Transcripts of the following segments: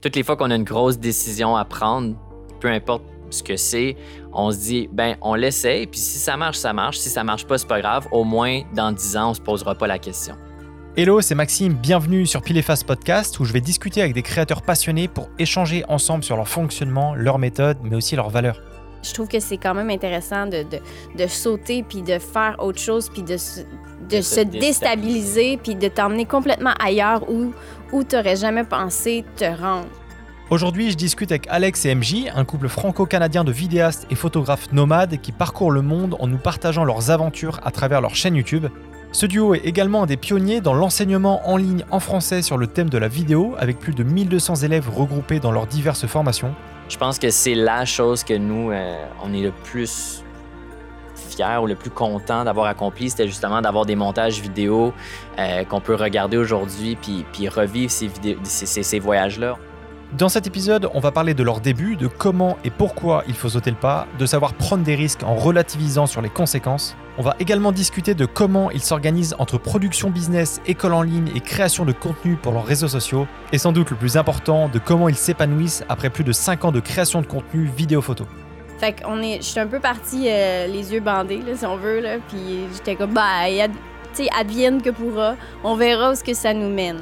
toutes les fois qu'on a une grosse décision à prendre, peu importe ce que c'est, on se dit, ben, on l'essaye, puis si ça marche, ça marche. Si ça marche pas, c'est pas grave. Au moins, dans 10 ans, on se posera pas la question. Hello, c'est Maxime, bienvenue sur Pile Podcast où je vais discuter avec des créateurs passionnés pour échanger ensemble sur leur fonctionnement, leurs méthodes, mais aussi leurs valeurs. Je trouve que c'est quand même intéressant de, de, sauter puis de faire autre chose puis de, de, se déstabiliser puis de t'emmener complètement ailleurs où, où tu n'aurais jamais pensé te rendre. Aujourd'hui, je discute avec Alex et MJ, un couple franco-canadien de vidéastes et photographes nomades qui parcourent le monde en nous partageant leurs aventures à travers leur chaîne YouTube. Ce duo est également un des pionniers dans l'enseignement en ligne en français sur le thème de la vidéo, avec plus de 1200 élèves regroupés dans leurs diverses formations. Je pense que c'est la chose que nous, euh, on est le plus fier ou le plus content d'avoir accompli, c'était justement d'avoir des montages vidéo euh, qu'on peut regarder aujourd'hui puis, revivre ces voyages-là. Dans cet épisode, on va parler de leur début, de comment et pourquoi il faut sauter le pas, de savoir prendre des risques en relativisant sur les conséquences. On va également discuter de comment ils s'organisent entre production business, école en ligne et création de contenu pour leurs réseaux sociaux. Et sans doute le plus important, de comment ils s'épanouissent après plus de 5 ans de création de contenu vidéo-photo. Fait qu'on est, je suis un peu partie euh, les yeux bandés, si on veut, puis j'étais comme, bah, advienne que pourra, on verra où ça nous mène.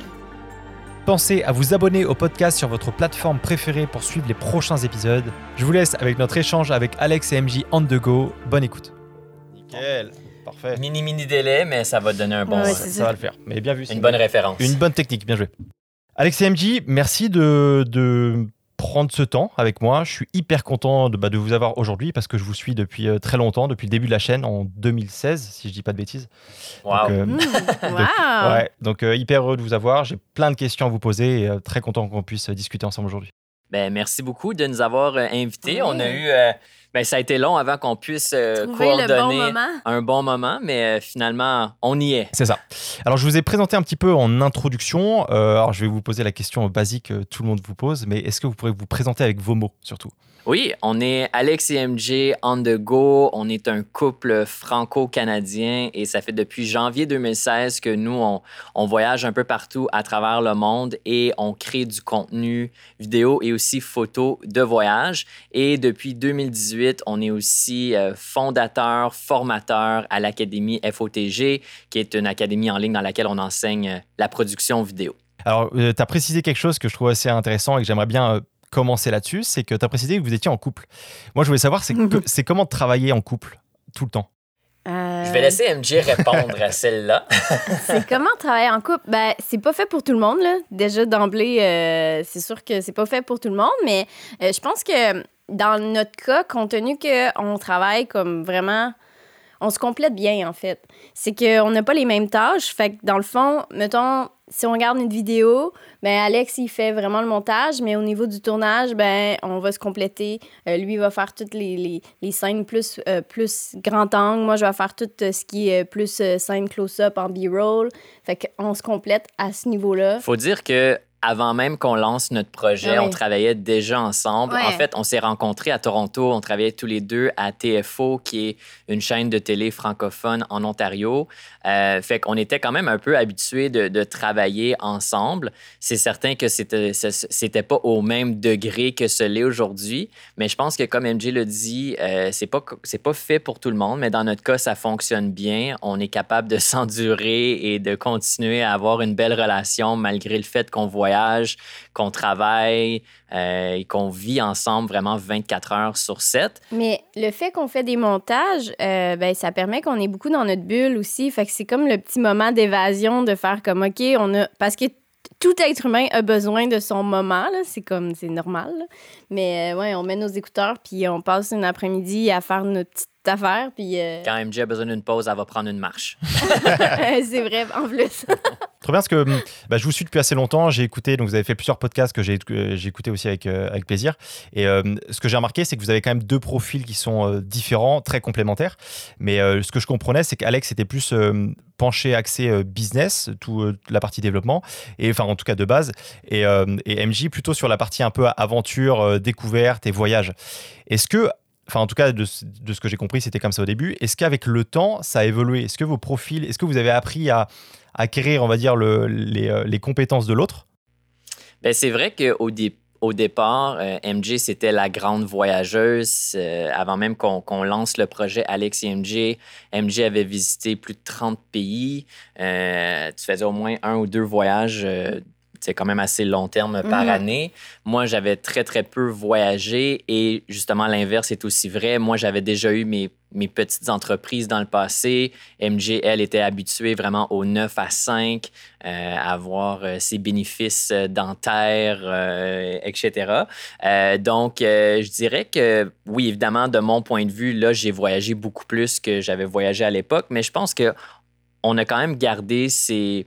Pensez à vous abonner au podcast sur votre plateforme préférée pour suivre les prochains épisodes. Je vous laisse avec notre échange avec Alex et MJ on the go. Bonne écoute. Nickel. Parfait. Mini mini délai, mais ça va donner un bon. ça. va le faire. Mais bien vu. Une bonne référence. Une bonne technique. Bien joué. Alex et MJ, merci de, de prendre ce temps avec moi. Je suis hyper content de, bah, de vous avoir aujourd'hui parce que je vous suis depuis euh, très longtemps, depuis le début de la chaîne en 2016, si je dis pas de bêtises. Wow. Euh, donc, mmh, ouais, donc euh, hyper heureux de vous avoir. J'ai plein de questions à vous poser et très content qu'on puisse discuter ensemble aujourd'hui. Ben, merci beaucoup de nous avoir invités. On a eu ben, ça a été long avant qu'on puisse euh, coordonner un bon moment, mais euh, finalement, on y est. C'est ça. Alors, je vous ai présenté un petit peu en introduction. Euh, alors, je vais vous poser la question basique que tout le monde vous pose, mais est-ce que vous pourrez vous présenter avec vos mots surtout? Oui, on est Alex et MJ on the go. On est un couple franco-canadien et ça fait depuis janvier 2016 que nous, on, voyage un peu partout à travers le monde et on crée du contenu vidéo et aussi photo de voyage. Et depuis 2018, on est aussi euh, fondateur, formateur à l'Académie FOTG, qui est une académie en ligne dans laquelle on enseigne euh, la production vidéo. Alors, euh, tu as précisé quelque chose que je trouve assez intéressant et que j'aimerais bien commencer là-dessus, c'est que tu as précisé que vous étiez en couple. Moi, je voulais savoir, c'est, c'est comment travailler en couple tout le temps? Je vais laisser MJ répondre à celle-là. c'est comment travailler en couple? Ben, c'est pas fait pour tout le monde. Là. Déjà, d'emblée, euh, c'est sûr que c'est pas fait pour tout le monde, mais euh, je pense que dans notre cas, compte tenu qu'on travaille comme vraiment on se complète bien, en fait. C'est qu'on n'a pas les mêmes tâches. Fait que dans le fond, mettons, si on regarde une vidéo, ben Alex, il fait vraiment le montage, mais au niveau du tournage, ben on va se compléter. Euh, lui, il va faire toutes les, les, scènes plus, euh, plus grand angle. Moi, je vais faire tout euh, ce qui est plus scène close-up en B-roll. Fait qu'on se complète à ce niveau-là. Faut dire que avant même qu'on lance notre projet, ah on travaillait déjà ensemble. En fait, on s'est rencontrés à Toronto. On travaillait tous les deux à TFO, qui est une chaîne de télé francophone en Ontario. Euh, fait qu'on était quand même un peu habitués de, travailler ensemble. C'est certain que c'était, c'était pas au même degré que ce l'est aujourd'hui, mais je pense que comme MJ le dit, euh, c'est pas c'est pas fait pour tout le monde, mais dans notre cas, ça fonctionne bien. On est capable de s'endurer et de continuer à avoir une belle relation malgré le fait qu'on voyage, qu'on travaille euh, et qu'on vit ensemble vraiment 24 heures sur 7. Mais le fait qu'on fait des montages, euh, ben, ça permet qu'on est beaucoup dans notre bulle aussi. Fait que c'est comme le petit moment d'évasion de faire comme, OK, on a... Parce que tout être humain a besoin de son moment, c'est comme, c'est normal. Mais euh, ouais, on met nos écouteurs, puis on passe une après-midi à faire notre petite affaire. Puis, Quand MJ a besoin d'une pause, elle va prendre une marche. c'est vrai, en plus. Trop bien parce que bah, je vous suis depuis assez longtemps. J'ai écouté, donc vous avez fait plusieurs podcasts que j'ai écouté aussi avec, euh, avec plaisir. Et euh, ce que j'ai remarqué, c'est que vous avez quand même deux profils qui sont euh, différents, très complémentaires. Mais ce que je comprenais, c'est qu'Alex était plus penché axé business, toute la partie développement, et enfin en tout cas de base, et MJ plutôt sur la partie un peu aventure, découverte et voyage. Est-ce que enfin en tout cas de, ce que j'ai compris, c'était comme ça au début. Est-ce qu'avec le temps, ça a évolué? Est-ce que vos profils, est-ce que vous avez appris à, acquérir, on va dire, euh, les compétences de l'autre? Ben, c'est vrai qu'au au départ, euh, MJ, c'était la grande voyageuse. Euh, avant même qu'on lance le projet Alex et MJ, MJ avait visité plus de 30 pays. Euh, tu faisais au moins un ou deux voyages c'est quand même assez long terme par mhm. année. Moi, j'avais très, très peu voyagé et justement, l'inverse est aussi vrai. Moi, j'avais déjà eu mes, mes, petites entreprises dans le passé. Elle, était habituée vraiment au 9 à 5, euh, à avoir euh, ses bénéfices euh, dentaires, etc. donc, je dirais que oui, évidemment, de mon point de vue, là, j'ai voyagé beaucoup plus que j'avais voyagé à l'époque, mais je pense que on a quand même gardé ces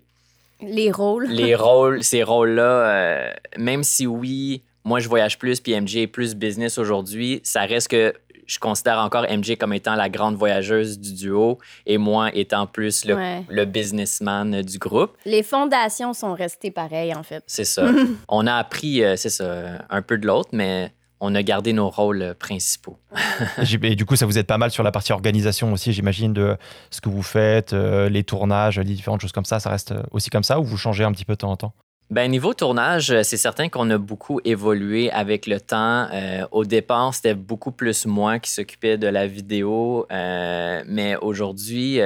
les rôles. les rôles, ces rôles-là, euh, même si oui, moi je voyage plus, puis MJ est plus business aujourd'hui, ça reste que je considère encore MJ comme étant la grande voyageuse du duo et moi étant plus le, le businessman du groupe. Les fondations sont restées pareilles, en fait. C'est ça. On a appris, euh, c'est ça, un peu de l'autre, mais on a gardé nos rôles euh, principaux. et du coup, ça vous aide pas mal sur la partie organisation aussi, j'imagine, de ce que vous faites, euh, les tournages, les différentes choses comme ça. Ça reste euh, aussi comme ça ou vous changez un petit peu de temps en temps? Ben, niveau tournage, c'est certain qu'on a beaucoup évolué avec le temps. au départ, c'était beaucoup plus moi qui s'occupais de la vidéo, mais aujourd'hui,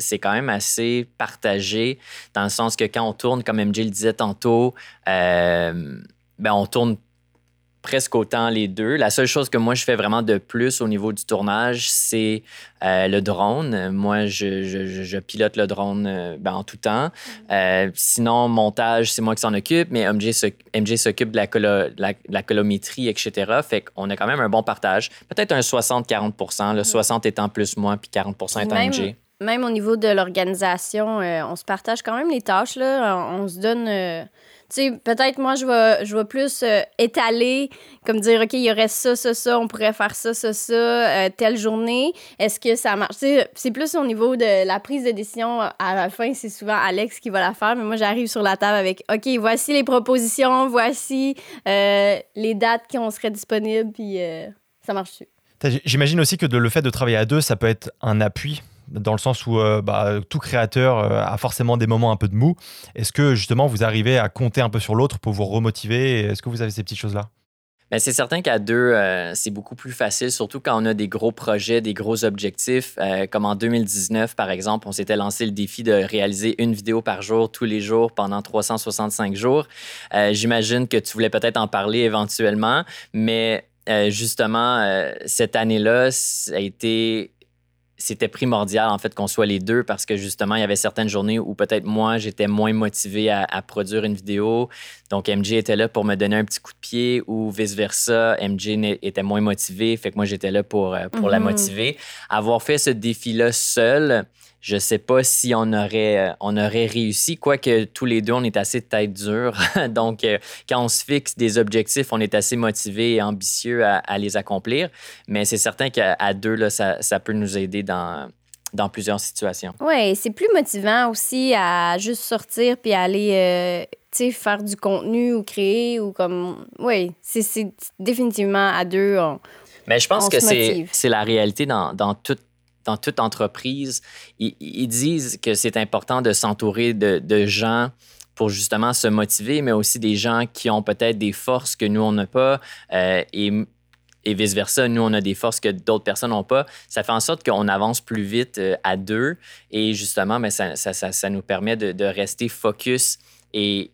c'est quand même assez partagé dans le sens que quand on tourne, comme MJ le disait tantôt, ben, on tourne presque autant les deux. La seule chose que moi, je fais vraiment de plus au niveau du tournage, c'est euh, le drone. Moi, je, pilote le drone euh, ben, en tout temps. Euh, sinon, montage, c'est moi qui s'en occupe, mais MJ s'occupe de, la, la, colométrie, etc. Fait qu'on a quand même un bon partage. Peut-être un 60-40% le 60 étant plus moi, puis 40 étant même, MJ. Même au niveau de l'organisation, on se partage quand même les tâches. Là. On, se donne sais, peut-être moi, je vais, je vais plus euh, étaler, comme dire, OK, il y aurait ça, ça, ça, on pourrait faire ça, ça, ça, euh, telle journée. Est-ce que ça marche? c'est plus au niveau de la prise de décision. À la fin, c'est souvent Alex qui va la faire, mais moi, j'arrive sur la table avec, OK, voici les propositions, voici euh, les dates qui on serait disponibles, puis ça marche dessus. J'imagine aussi que le fait de travailler à deux, ça peut être un appui dans le sens où euh, bah, tout créateur euh, a forcément des moments un peu de mou. Est-ce que justement vous arrivez à compter un peu sur l'autre pour vous remotiver? Est-ce que vous avez ces petites choses-là? Ben, c'est certain qu'à deux, euh, c'est beaucoup plus facile, surtout quand on a des gros projets, des gros objectifs. comme en 2019, par exemple, on s'était lancé le défi de réaliser une vidéo par jour, tous les jours, pendant 365 jours. J'imagine que tu voulais peut-être en parler éventuellement, mais justement, cette année-là, ça a été c'était primordial en fait qu'on soit les deux parce que justement il y avait certaines journées où peut-être moi j'étais moins motivé à, produire une vidéo. Donc MJ était là pour me donner un petit coup de pied ou vice versa MJ était moins motivé. Fait que moi j'étais là pour euh, pour la mhm. motiver. Avoir fait ce défi là seul je sais pas si on aurait, euh, on aurait réussi, quoique tous les deux, on est assez tête dure. Donc, euh, quand on se fixe des objectifs, on est assez motivé et ambitieux à, les accomplir. Mais c'est certain qu'à deux, là, ça, ça, peut nous aider dans, dans plusieurs situations. Oui, c'est plus motivant aussi à juste sortir puis aller euh, faire du contenu ou créer ou comme. Oui, c'est définitivement à deux. Mais je pense que c'est la réalité dans, dans toute dans toute entreprise, ils, disent que c'est important de s'entourer de, gens pour justement se motiver, mais aussi des gens qui ont peut-être des forces que nous, on n'a pas. Euh, et, vice-versa, nous, on a des forces que d'autres personnes n'ont pas. Ça fait en sorte qu'on avance plus vite euh, à deux. Et justement, mais ça, ça, nous permet de, rester focus et,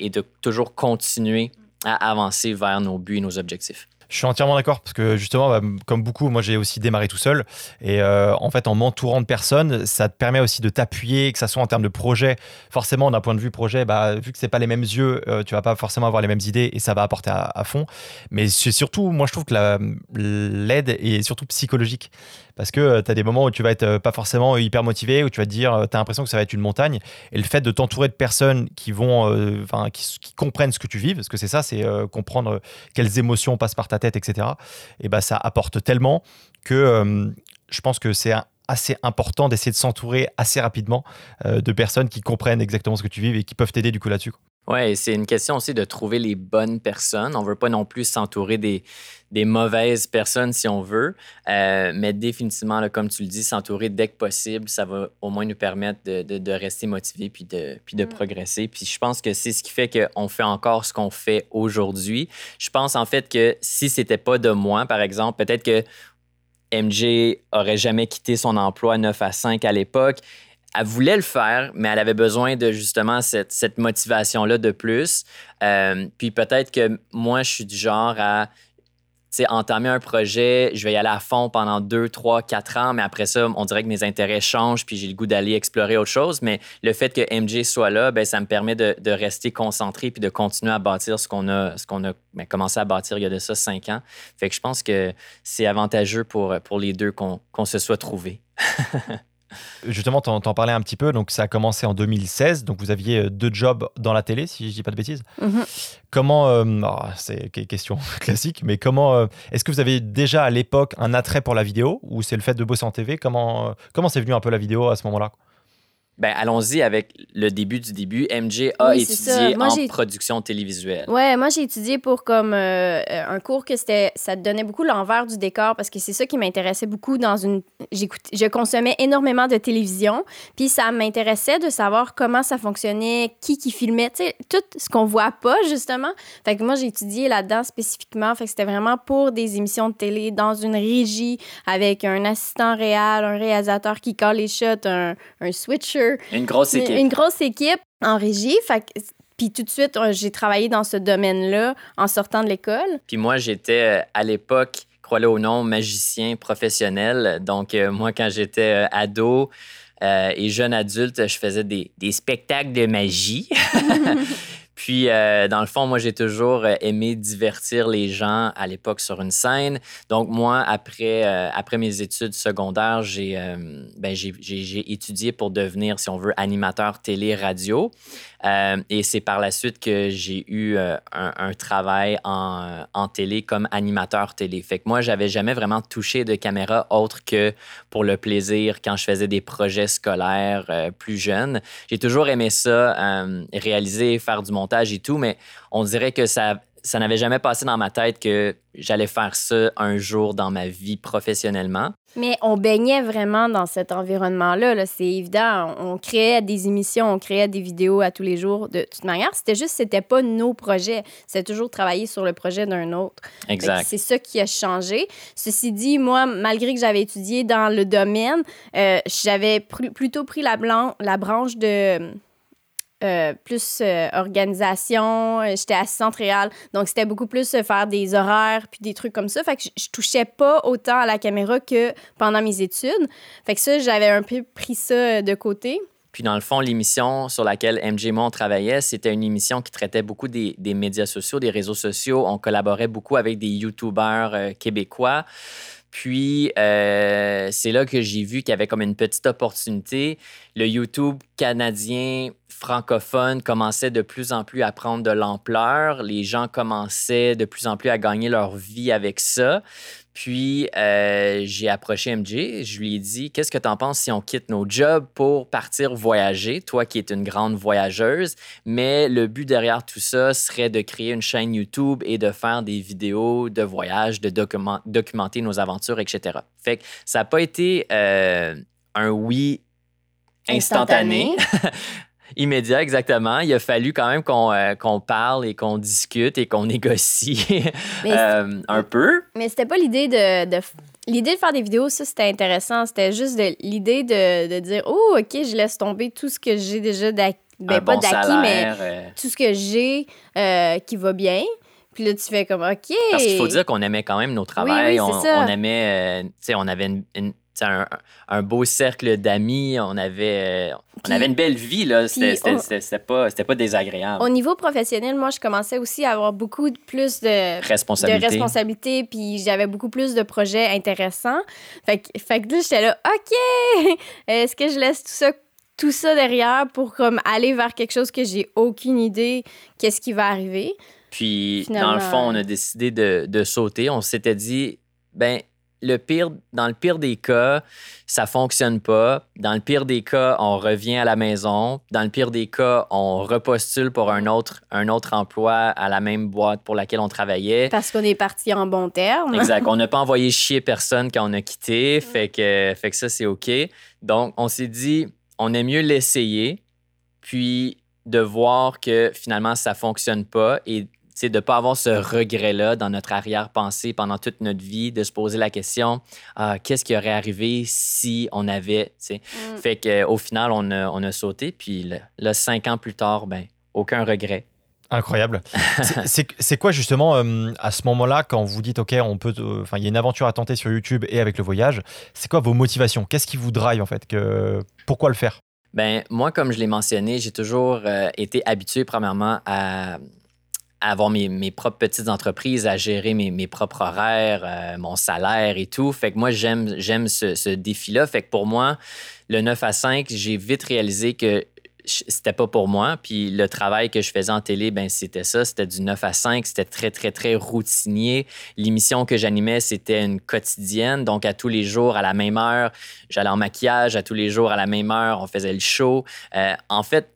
et de toujours continuer à avancer vers nos buts et nos objectifs. Je suis entièrement d'accord parce que justement, bah, comme beaucoup, moi j'ai aussi démarré tout seul. Et euh, en fait, en m'entourant de personnes, ça te permet aussi de t'appuyer, que ça soit en termes de projet. Forcément, d'un point de vue projet, bah, vu que c'est pas les mêmes yeux, euh, tu vas pas forcément avoir les mêmes idées et ça va apporter à, fond. Mais c'est surtout, moi je trouve que l'aide est surtout psychologique. Parce que euh, tu as des moments où tu vas être pas forcément hyper motivé, où tu vas te dire, tu as l'impression que ça va être une montagne. Et le fait de t'entourer de personnes qui comprennent ce que tu vis, parce que c'est ça, c'est comprendre quelles émotions passent par ta tête, etc. Et bah, ça apporte tellement que euh, je pense que c'est assez important d'essayer de s'entourer assez rapidement euh, de personnes qui comprennent exactement ce que tu vis et qui peuvent t'aider du coup là-dessus. Oui, c'est une question aussi de trouver les bonnes personnes. On ne veut pas non plus s'entourer des, des mauvaises personnes si on veut, euh, mais définitivement, comme tu le dis, s'entourer dès que possible, ça va au moins nous permettre de, de, rester motivés puis de, puis de mm. progresser. Puis je pense que c'est ce qui fait qu'on fait encore ce qu'on fait aujourd'hui. Je pense en fait que si c'était pas de moi, par exemple, peut-être que MJ aurait jamais quitté son emploi 9 à 5 à l'époque elle voulait le faire, mais elle avait besoin de justement cette, cette motivation-là de plus. Euh, puis peut-être que moi, je suis du genre à entamer un projet, je vais y aller à fond pendant deux, trois, quatre ans, mais après ça, on dirait que mes intérêts changent, puis j'ai le goût d'aller explorer autre chose. Mais le fait que MJ soit là, ben, ça me permet de, de rester concentré puis de continuer à bâtir ce qu'on a, ce qu'on a ben, commencé à bâtir il y a de ça cinq ans. Fait que je pense que c'est avantageux pour, pour les deux qu'on se soit trouvés. Justement, tu en, parlais un petit peu. Donc, ça a commencé en 2016. Donc, vous aviez euh, deux jobs dans la télé, si je dis pas de bêtises. Mm-hmm. Comment, euh, ah, c'est une question classique, mais comment, euh, est-ce que vous avez déjà à l'époque un attrait pour la vidéo? Ou c'est le fait de bosser en TV Comment, comment c'est venu un peu la vidéo à ce moment-là? Ben, allons-y avec le début du début. MJ a étudié en production télévisuelle. Ouais, moi j'ai étudié pour comme euh, un cours que c'était, ça te donnait beaucoup l'envers du décor parce que c'est ça qui m'intéressait beaucoup dans une. Je consommais énormément de télévision, puis ça m'intéressait de savoir comment ça fonctionnait, qui qui filmait, tu sais, tout ce qu'on voit pas justement. Fait que moi j'ai étudié là-dedans spécifiquement. Fait que c'était vraiment pour des émissions de télé dans une régie avec un assistant réel, un réalisateur qui colle les shots, un, un switcher une grosse équipe. Une, grosse équipe en régie. puis tout de suite, euh, j'ai travaillé dans ce domaine-là en sortant de l'école. Puis moi, j'étais euh, à l'époque, crois-le ou non, magicien professionnel. Donc, euh, moi, quand j'étais ado et jeune adulte, je faisais des, des spectacles de magie. Puis, euh, dans le fond, moi, j'ai toujours euh, aimé divertir les gens à l'époque sur une scène. Donc, moi, après, euh, après mes études secondaires, j'ai ben, étudié pour devenir, si on veut, animateur télé-radio. Et c'est par la suite que j'ai eu un, un, travail en, télé comme animateur télé. Fait que moi, j'avais jamais vraiment touché de caméra autre que pour le plaisir quand je faisais des projets scolaires plus jeunes. J'ai toujours aimé ça, réaliser, faire du montage et tout, mais on dirait que ça, ça n'avait jamais passé dans ma tête que j'allais faire ça un jour dans ma vie professionnellement. Mais on baignait vraiment dans cet environnement-là. -là, c'est évident. On créait des émissions, on créait des vidéos à tous les jours. De toute manière, c'était juste, c'était pas nos projets. C'était toujours travailler sur le projet d'un autre. Exact. C'est ça qui a changé. Ceci dit, moi, malgré que j'avais étudié dans le domaine, euh, j'avais plutôt pris la, blanc, la branche de euh, plus euh, organisation. Euh, j'étais assistante réelle. Donc, c'était beaucoup plus faire des horaires puis des trucs comme ça. Fait que je, touchais pas autant à la caméra que pendant mes études. Fait que ça, j'avais un peu pris ça de côté. Puis dans le fond, l'émission sur laquelle MJ et moi travaillait, c'était une émission qui traitait beaucoup des, des, médias sociaux, des réseaux sociaux. On collaborait beaucoup avec des YouTubers québécois. Puis, c'est là que j'ai vu qu'il y avait comme une petite opportunité. Le YouTube canadien francophone commençait de plus en plus à prendre de l'ampleur. Les gens commençaient de plus en plus à gagner leur vie avec ça. Puis, euh, j'ai approché MJ, je lui ai dit Qu'est-ce que tu en penses si on quitte nos jobs pour partir voyager, toi qui es une grande voyageuse, mais le but derrière tout ça serait de créer une chaîne YouTube et de faire des vidéos de voyage, de documenter nos aventures, etc. Fait que ça n'a pas été euh, un oui instantané. Immédiat, exactement. Il a fallu quand même qu'on euh, parle et qu'on discute et qu'on négocie euh, un peu. Mais c'était pas l'idée de, L'idée de faire des vidéos, ça, c'était intéressant. C'était juste l'idée de, de, dire Oh, OK, je laisse tomber tout ce que j'ai déjà d'acquis. Ben, pas d'acquis, mais euh. tout ce que j'ai qui va bien. Puis là, tu fais comme OK. Parce qu'il faut dire qu'on aimait quand même nos travails. on, on, aimait. tu sais, on avait une un, un, beau cercle d'amis. On avait, on avait une belle vie, là. C'était pas, pas désagréable. Au niveau professionnel, moi, je commençais aussi à avoir beaucoup plus de responsabilités. De puis j'avais beaucoup plus de projets intéressants. Fait que, fait que là, j'étais là, OK! Est-ce que je laisse tout ça tout ça derrière pour comme aller vers quelque chose que j'ai aucune idée qu'est-ce qui va arriver? Puis, dans le fond, on a décidé de, de sauter. On s'était dit, ben le pire, dans le pire des cas, ça fonctionne pas. Dans le pire des cas, on revient à la maison. Dans le pire des cas, on repostule pour un autre, un autre emploi à la même boîte pour laquelle on travaillait. Parce qu'on est parti en bon terme. exact. On n'a pas envoyé chier personne quand on a quitté. Fait que, fait que ça, c'est OK. Donc, on s'est dit, on est mieux l'essayer, puis de voir que finalement, ça fonctionne pas et de ne pas avoir ce regret-là dans notre arrière-pensée pendant toute notre vie, de se poser la question ah, qu'est-ce qui aurait arrivé si on avait. Mm. Fait qu'au final, on a, on a sauté, puis là, cinq ans plus tard, ben, aucun regret. Incroyable. c'est quoi justement euh, à ce moment-là quand vous dites ok on peut euh, enfin il y a une aventure à tenter sur YouTube et avec le voyage c'est quoi vos motivations? Qu'est-ce qui vous drive en fait que pourquoi le faire? Ben moi comme je l'ai mentionné j'ai toujours euh, été habitué premièrement à avoir mes, propres petites entreprises, à gérer mes, propres horaires, euh, mon salaire et tout. Fait que moi, j'aime, j'aime ce, défi-là. Fait que pour moi, le 9 à 5, j'ai vite réalisé que c'était pas pour moi. Puis le travail que je faisais en télé, ben c'était ça, c'était du 9 à 5, c'était très, très, très routinier. L'émission que j'animais, c'était une quotidienne, donc à tous les jours, à la même heure, j'allais en maquillage, à tous les jours, à la même heure, on faisait le show. Euh, en fait,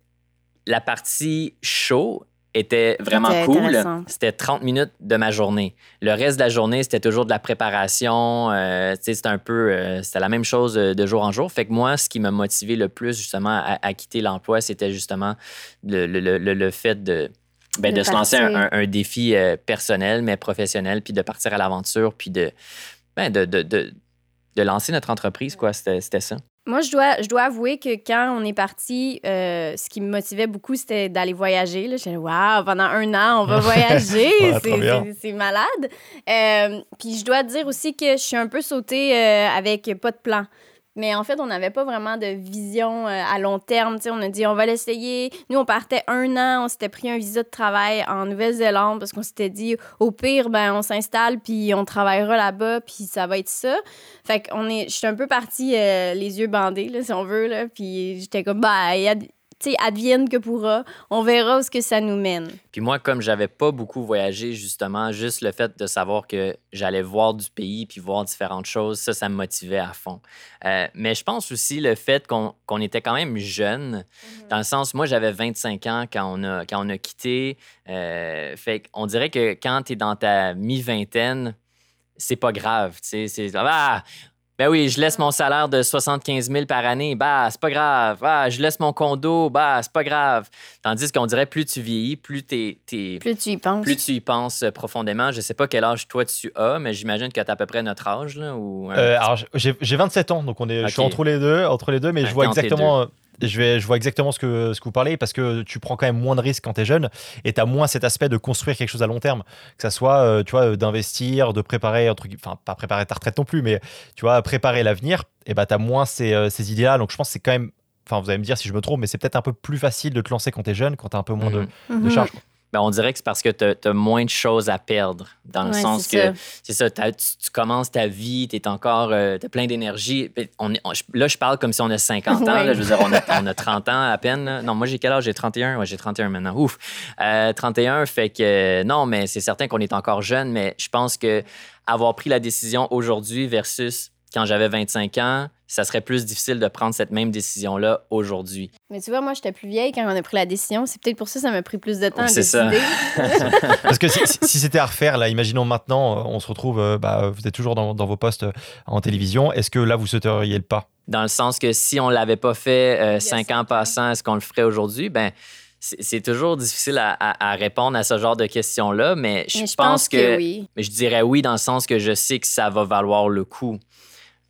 la partie show, était vraiment cool. C'était 30 minutes de ma journée. Le reste de la journée, c'était toujours de la préparation. Euh, c'était un peu, euh, c'était la même chose de jour en jour. Fait que moi, ce qui m'a motivé le plus justement à, quitter l'emploi, c'était justement le, le, le, fait de, ben, de, se lancer un, défi euh, personnel, mais professionnel, puis de partir à l'aventure, puis de, ben, de, de, de, lancer notre entreprise, quoi. C'était ça. Moi, je dois, je dois avouer que quand on est parti, euh, ce qui me motivait beaucoup, c'était d'aller voyager. J'étais waouh, pendant un an, on va voyager. c'est malade. Euh, puis je dois dire aussi que je suis un peu sautée euh, avec pas de plan. Mais en fait, on n'avait pas vraiment de vision euh, à long terme. on a dit, on va l'essayer. Nous, on partait un an, on s'était pris un visa de travail en Nouvelle-Zélande parce qu'on s'était dit, au pire, ben, on s'installe, puis on travaillera là-bas, puis ça va être ça. Fait qu'on je suis un peu partie euh, les yeux bandés, là, si on veut, puis j'étais comme, bah, tu sais, advienne que pourra. On verra où ce que ça nous mène. Puis moi, comme j'avais pas beaucoup voyagé, justement, juste le fait de savoir que j'allais voir du pays puis voir différentes choses, ça, ça me motivait à fond. Euh, mais je pense aussi le fait qu'on était quand même jeune, mhm. dans le sens, moi, j'avais 25 ans quand on a, quand on a quitté. Euh, fait qu'on dirait que quand tu es dans ta mi-vingtaine, c'est pas grave. tu sais C'est ah, ben oui, je laisse mon salaire de 75 000 par année. Bah, c'est pas grave. Ah, je laisse mon condo. Bah, c'est pas grave. Tandis qu'on dirait plus tu vieillis, plus t'es, Plus tu y penses. Plus tu y penses euh, profondément. Je sais pas quel âge toi tu as, mais j'imagine que tu as à peu près notre âge. Là, ou, euh, alors, j'ai, 27 ans, donc on est, je suis entre les deux, entre les deux mais je vois exactement je, vais, je vois exactement ce que, ce que vous parlez parce que tu prends quand même moins de risques quand tu es jeune et tu as moins cet aspect de construire quelque chose à long terme. Que ça soit, euh, tu vois, d'investir, de préparer, enfin, pas préparer ta retraite non plus, mais tu vois, préparer l'avenir, et bah, tu as moins ces, euh, ces idées-là. Donc je pense que c'est quand même, enfin, vous allez me dire si je me trompe, mais c'est peut-être un peu plus facile de te lancer quand tu es jeune, quand tu as un peu moins de, mhm. de mhm. Ben, on dirait que c'est parce que tu as, moins de choses à perdre. Dans le sens que c'est ça, tu, commences ta vie, tu es encore, euh, plein d'énergie. là, je parle comme si on a 50 ans. je veux dire, on a, 30 ans à peine. Non, moi, j'ai quel âge? J'ai 31. Ouais, j'ai 31 maintenant. Ouf. 31 euh, fait que non, mais c'est certain qu'on est encore jeune, mais je pense que avoir pris la décision aujourd'hui versus quand j'avais 25 ans, ça serait plus difficile de prendre cette même décision-là aujourd'hui. Mais tu vois, moi, j'étais plus vieille quand on a pris la décision. C'est peut-être pour ça que ça m'a pris plus de temps à décider. Parce que si, c'était à refaire, là, imaginons maintenant, euh, on se retrouve, euh, bah, vous êtes toujours dans, vos postes euh, en télévision. Est-ce que là, vous souhaiteriez le pas? Dans le sens que si on ne l'avait pas fait cinq ans passant, est-ce qu'on le ferait aujourd'hui? Ben c'est toujours difficile à, répondre à ce genre de questions-là, mais je, pense, que, oui. Mais je dirais oui dans le sens que je sais que ça va valoir le coup.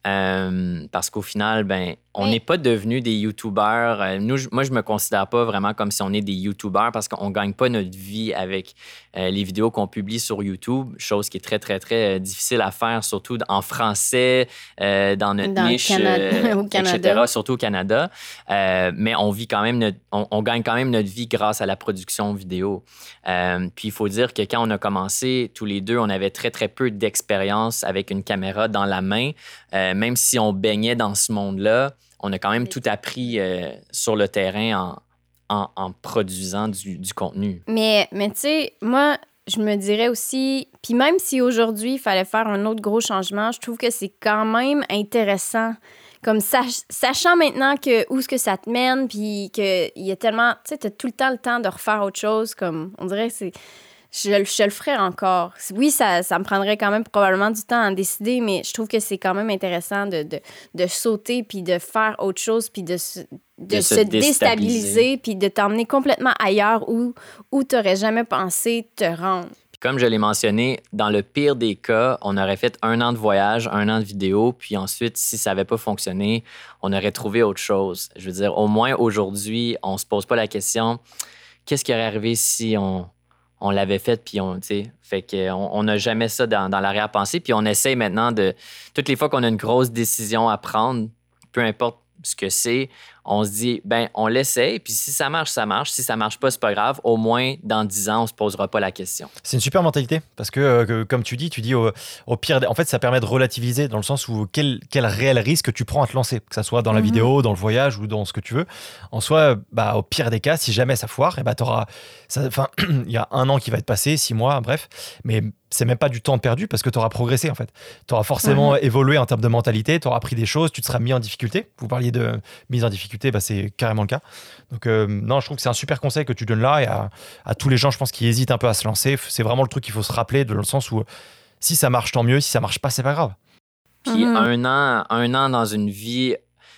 Euh, parce qu'au final, ben, on n'est pas devenus des YouTubeurs. Euh, nous, moi, je me considère pas vraiment comme si on est des YouTubeurs parce qu'on gagne pas notre vie avec euh, les vidéos qu'on publie sur YouTube, chose qui est très, très, très difficile à faire, surtout en français, dans notre niche, etc., surtout au Canada. mais on vit quand même, on, gagne quand même notre vie grâce à la production vidéo. puis il faut dire que quand on a commencé, tous les deux, on avait très, très peu d'expérience avec une caméra dans la main. même si on baignait dans ce monde-là, on a quand même tout appris euh, sur le terrain en, en, produisant du, du, contenu. Mais, mais tu sais, moi, je me dirais aussi, puis même si aujourd'hui il fallait faire un autre gros changement, je trouve que c'est quand même intéressant. Comme sachant maintenant que où est-ce que ça te mène, puis qu'il y a tellement, tu sais, as tout le temps le temps de refaire autre chose, comme on dirait que c'est je, je, le ferais encore. Oui, ça, ça, me prendrait quand même probablement du temps à en décider, mais je trouve que c'est quand même intéressant de, de, de, sauter puis de faire autre chose puis de, de, se, déstabiliser puis de t'emmener complètement ailleurs où, où tu n'aurais jamais pensé te rendre. comme je l'ai mentionné, dans le pire des cas, on aurait fait un an de voyage, un an de vidéo, puis ensuite, si ça n'avait pas fonctionné, on aurait trouvé autre chose. Je veux dire, au moins aujourd'hui, on ne se pose pas la question qu'est-ce qui aurait arrivé si on on l'avait fait, puis on, fait qu'on n'a jamais ça dans, dans l'arrière-pensée, puis on essaye maintenant de, toutes les fois qu'on a une grosse décision à prendre, peu importe ce que c'est, on se dit, ben, on l'essaye, puis si ça marche, ça marche. Si ça marche pas, c'est pas grave. Au moins, dans 10 ans, on se posera pas la question. C'est une super mentalité, parce que, euh, comme tu dis, tu dis au, pire, en fait, ça permet de relativiser dans le sens où quel, quel réel risque tu prends à te lancer, que ça soit dans la mhm. vidéo, dans le voyage ou dans ce que tu veux. En soi, bah, au pire des cas, si jamais ça foire, et eh bah, t'auras, enfin, il y a un an qui va être passé, six mois, bref, mais c'est même pas du temps perdu parce que tu auras progressé en fait. Tu auras forcément évolué en termes de mentalité, tu auras appris des choses, tu te seras mis en difficulté. Vous parliez de mise en difficulté bah, c'est carrément le cas. Donc, euh, non, je trouve que c'est un super conseil que tu donnes là et à, tous les gens, je pense, qui hésitent un peu à se lancer. C'est vraiment le truc qu'il faut se rappeler, dans le sens où si ça marche, tant mieux. Si ça marche pas, c'est pas grave. Puis mhm. un, an, un an dans une vie,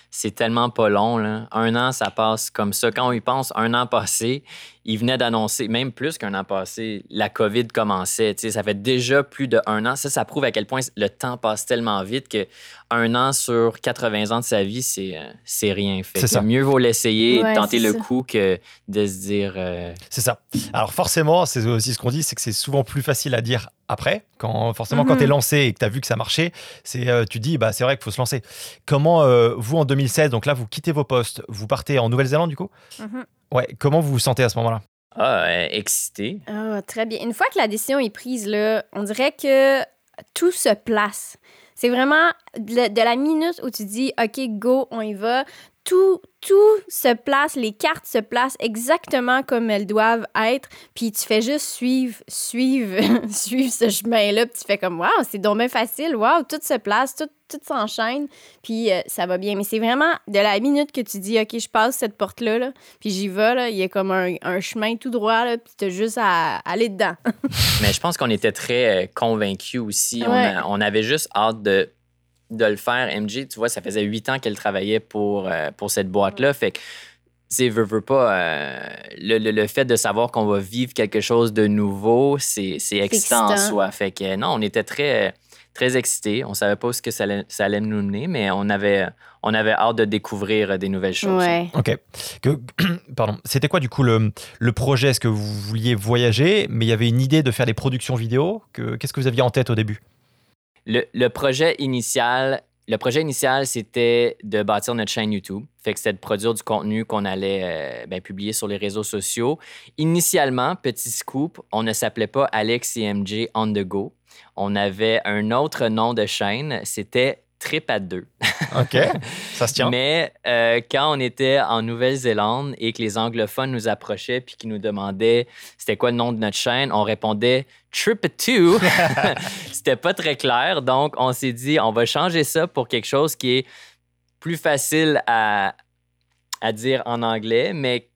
c'est tellement pas long. Là. Un an, ça passe comme ça. Quand on y pense, un an passé, il venait d'annoncer, même plus qu'un an passé, la COVID commençait. Ça fait déjà plus d'un an. Ça, ça prouve à quel point le temps passe tellement vite que un an sur 80 ans de sa vie, c'est, euh, c'est rien fait. C'est ça. Mieux vaut l'essayer tenter le coup que de se dire. Euh, c'est ça. Alors, forcément, c'est aussi ce qu'on dit, c'est que c'est souvent plus facile à dire après. Quand, forcément, quand mhm. tu es lancé et que tu as vu que ça marchait, c'est, euh, tu dis, bah, c'est vrai qu'il faut se lancer. Comment, vous, en 2016, donc là, vous quittez vos postes, vous partez en Nouvelle-Zélande, du coup? Mhm. Ouais, comment vous vous sentez à ce moment-là? Ah, excité. Ah, très bien. Une fois que la décision est prise, là, on dirait que tout se place. C'est vraiment de, la minute où tu dis, OK, go, on y va. Tout, tout se place, les cartes se placent exactement comme elles doivent être, puis tu fais juste suivre, suivre, suivre ce chemin-là, puis tu fais comme, waouh, c'est dommage facile, waouh, tout se place, tout, tout s'enchaîne, puis euh, ça va bien. Mais c'est vraiment de la minute que tu dis, OK, je passe cette porte-là, là, puis j'y vais, là, il y a comme un, chemin tout droit, là, puis tu as juste à, aller dedans. Mais je pense qu'on était très euh, convaincus aussi. on avait juste hâte de de le faire. MJ, tu vois, ça faisait huit ans qu'elle travaillait pour, euh, pour cette boîte-là. Fait que, tu veut, veut pas, euh, le, le, fait de savoir qu'on va vivre quelque chose de nouveau, c'est excitant en soi. Fait que, non, on était très, très excités. On savait pas ce que ça allait, ça allait nous mener, mais on avait, on avait hâte de découvrir des nouvelles choses. OK. Que, pardon. C'était quoi, du coup, le, le projet? Est-ce que vous vouliez voyager, mais il y avait une idée de faire des productions vidéo? Qu'est-ce que vous aviez en tête au début? Le, projet initial, c'était de bâtir notre chaîne YouTube. C'était de produire du contenu qu'on allait euh, ben, publier sur les réseaux sociaux. Initialement, petit scoop, on ne s'appelait pas Alex et on the go. On avait un autre nom de chaîne, c'était trip à deux. OK, ça se tient. Mais euh, quand on était en Nouvelle-Zélande et que les anglophones nous approchaient puis qu'ils nous demandaient c'était quoi le nom de notre chaîne, on répondait trip à two. c'était pas très clair. Donc, on s'est dit, on va changer ça pour quelque chose qui est plus facile à, à dire en anglais, mais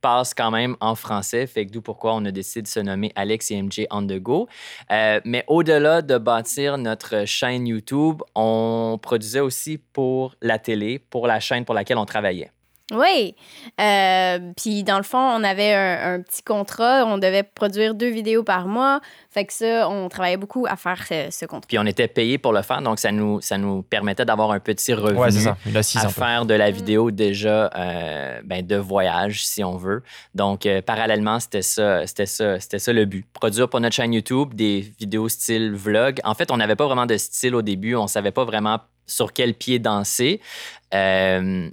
passe quand même en français, fait que d'où pourquoi on a décidé de se nommer Alex et MJ on the go. Euh, mais au-delà de bâtir notre chaîne YouTube, on produisait aussi pour la télé, pour la chaîne pour laquelle on travaillait. Oui. Euh, puis dans le fond, on avait un, petit contrat. On devait produire deux vidéos par mois. Fait que ça, on travaillait beaucoup à faire ce, contrat. Puis on était payé pour le faire, donc ça nous, ça nous permettait d'avoir un petit revenu à faire de la vidéo déjà euh, ben, de voyage, si on veut. Donc euh, parallèlement, c'était ça, c'était ça, c'était ça le but. Produire pour notre chaîne YouTube des vidéos style vlog. En fait, on n'avait pas vraiment de style au début. On savait pas vraiment sur quel pied danser. Euh,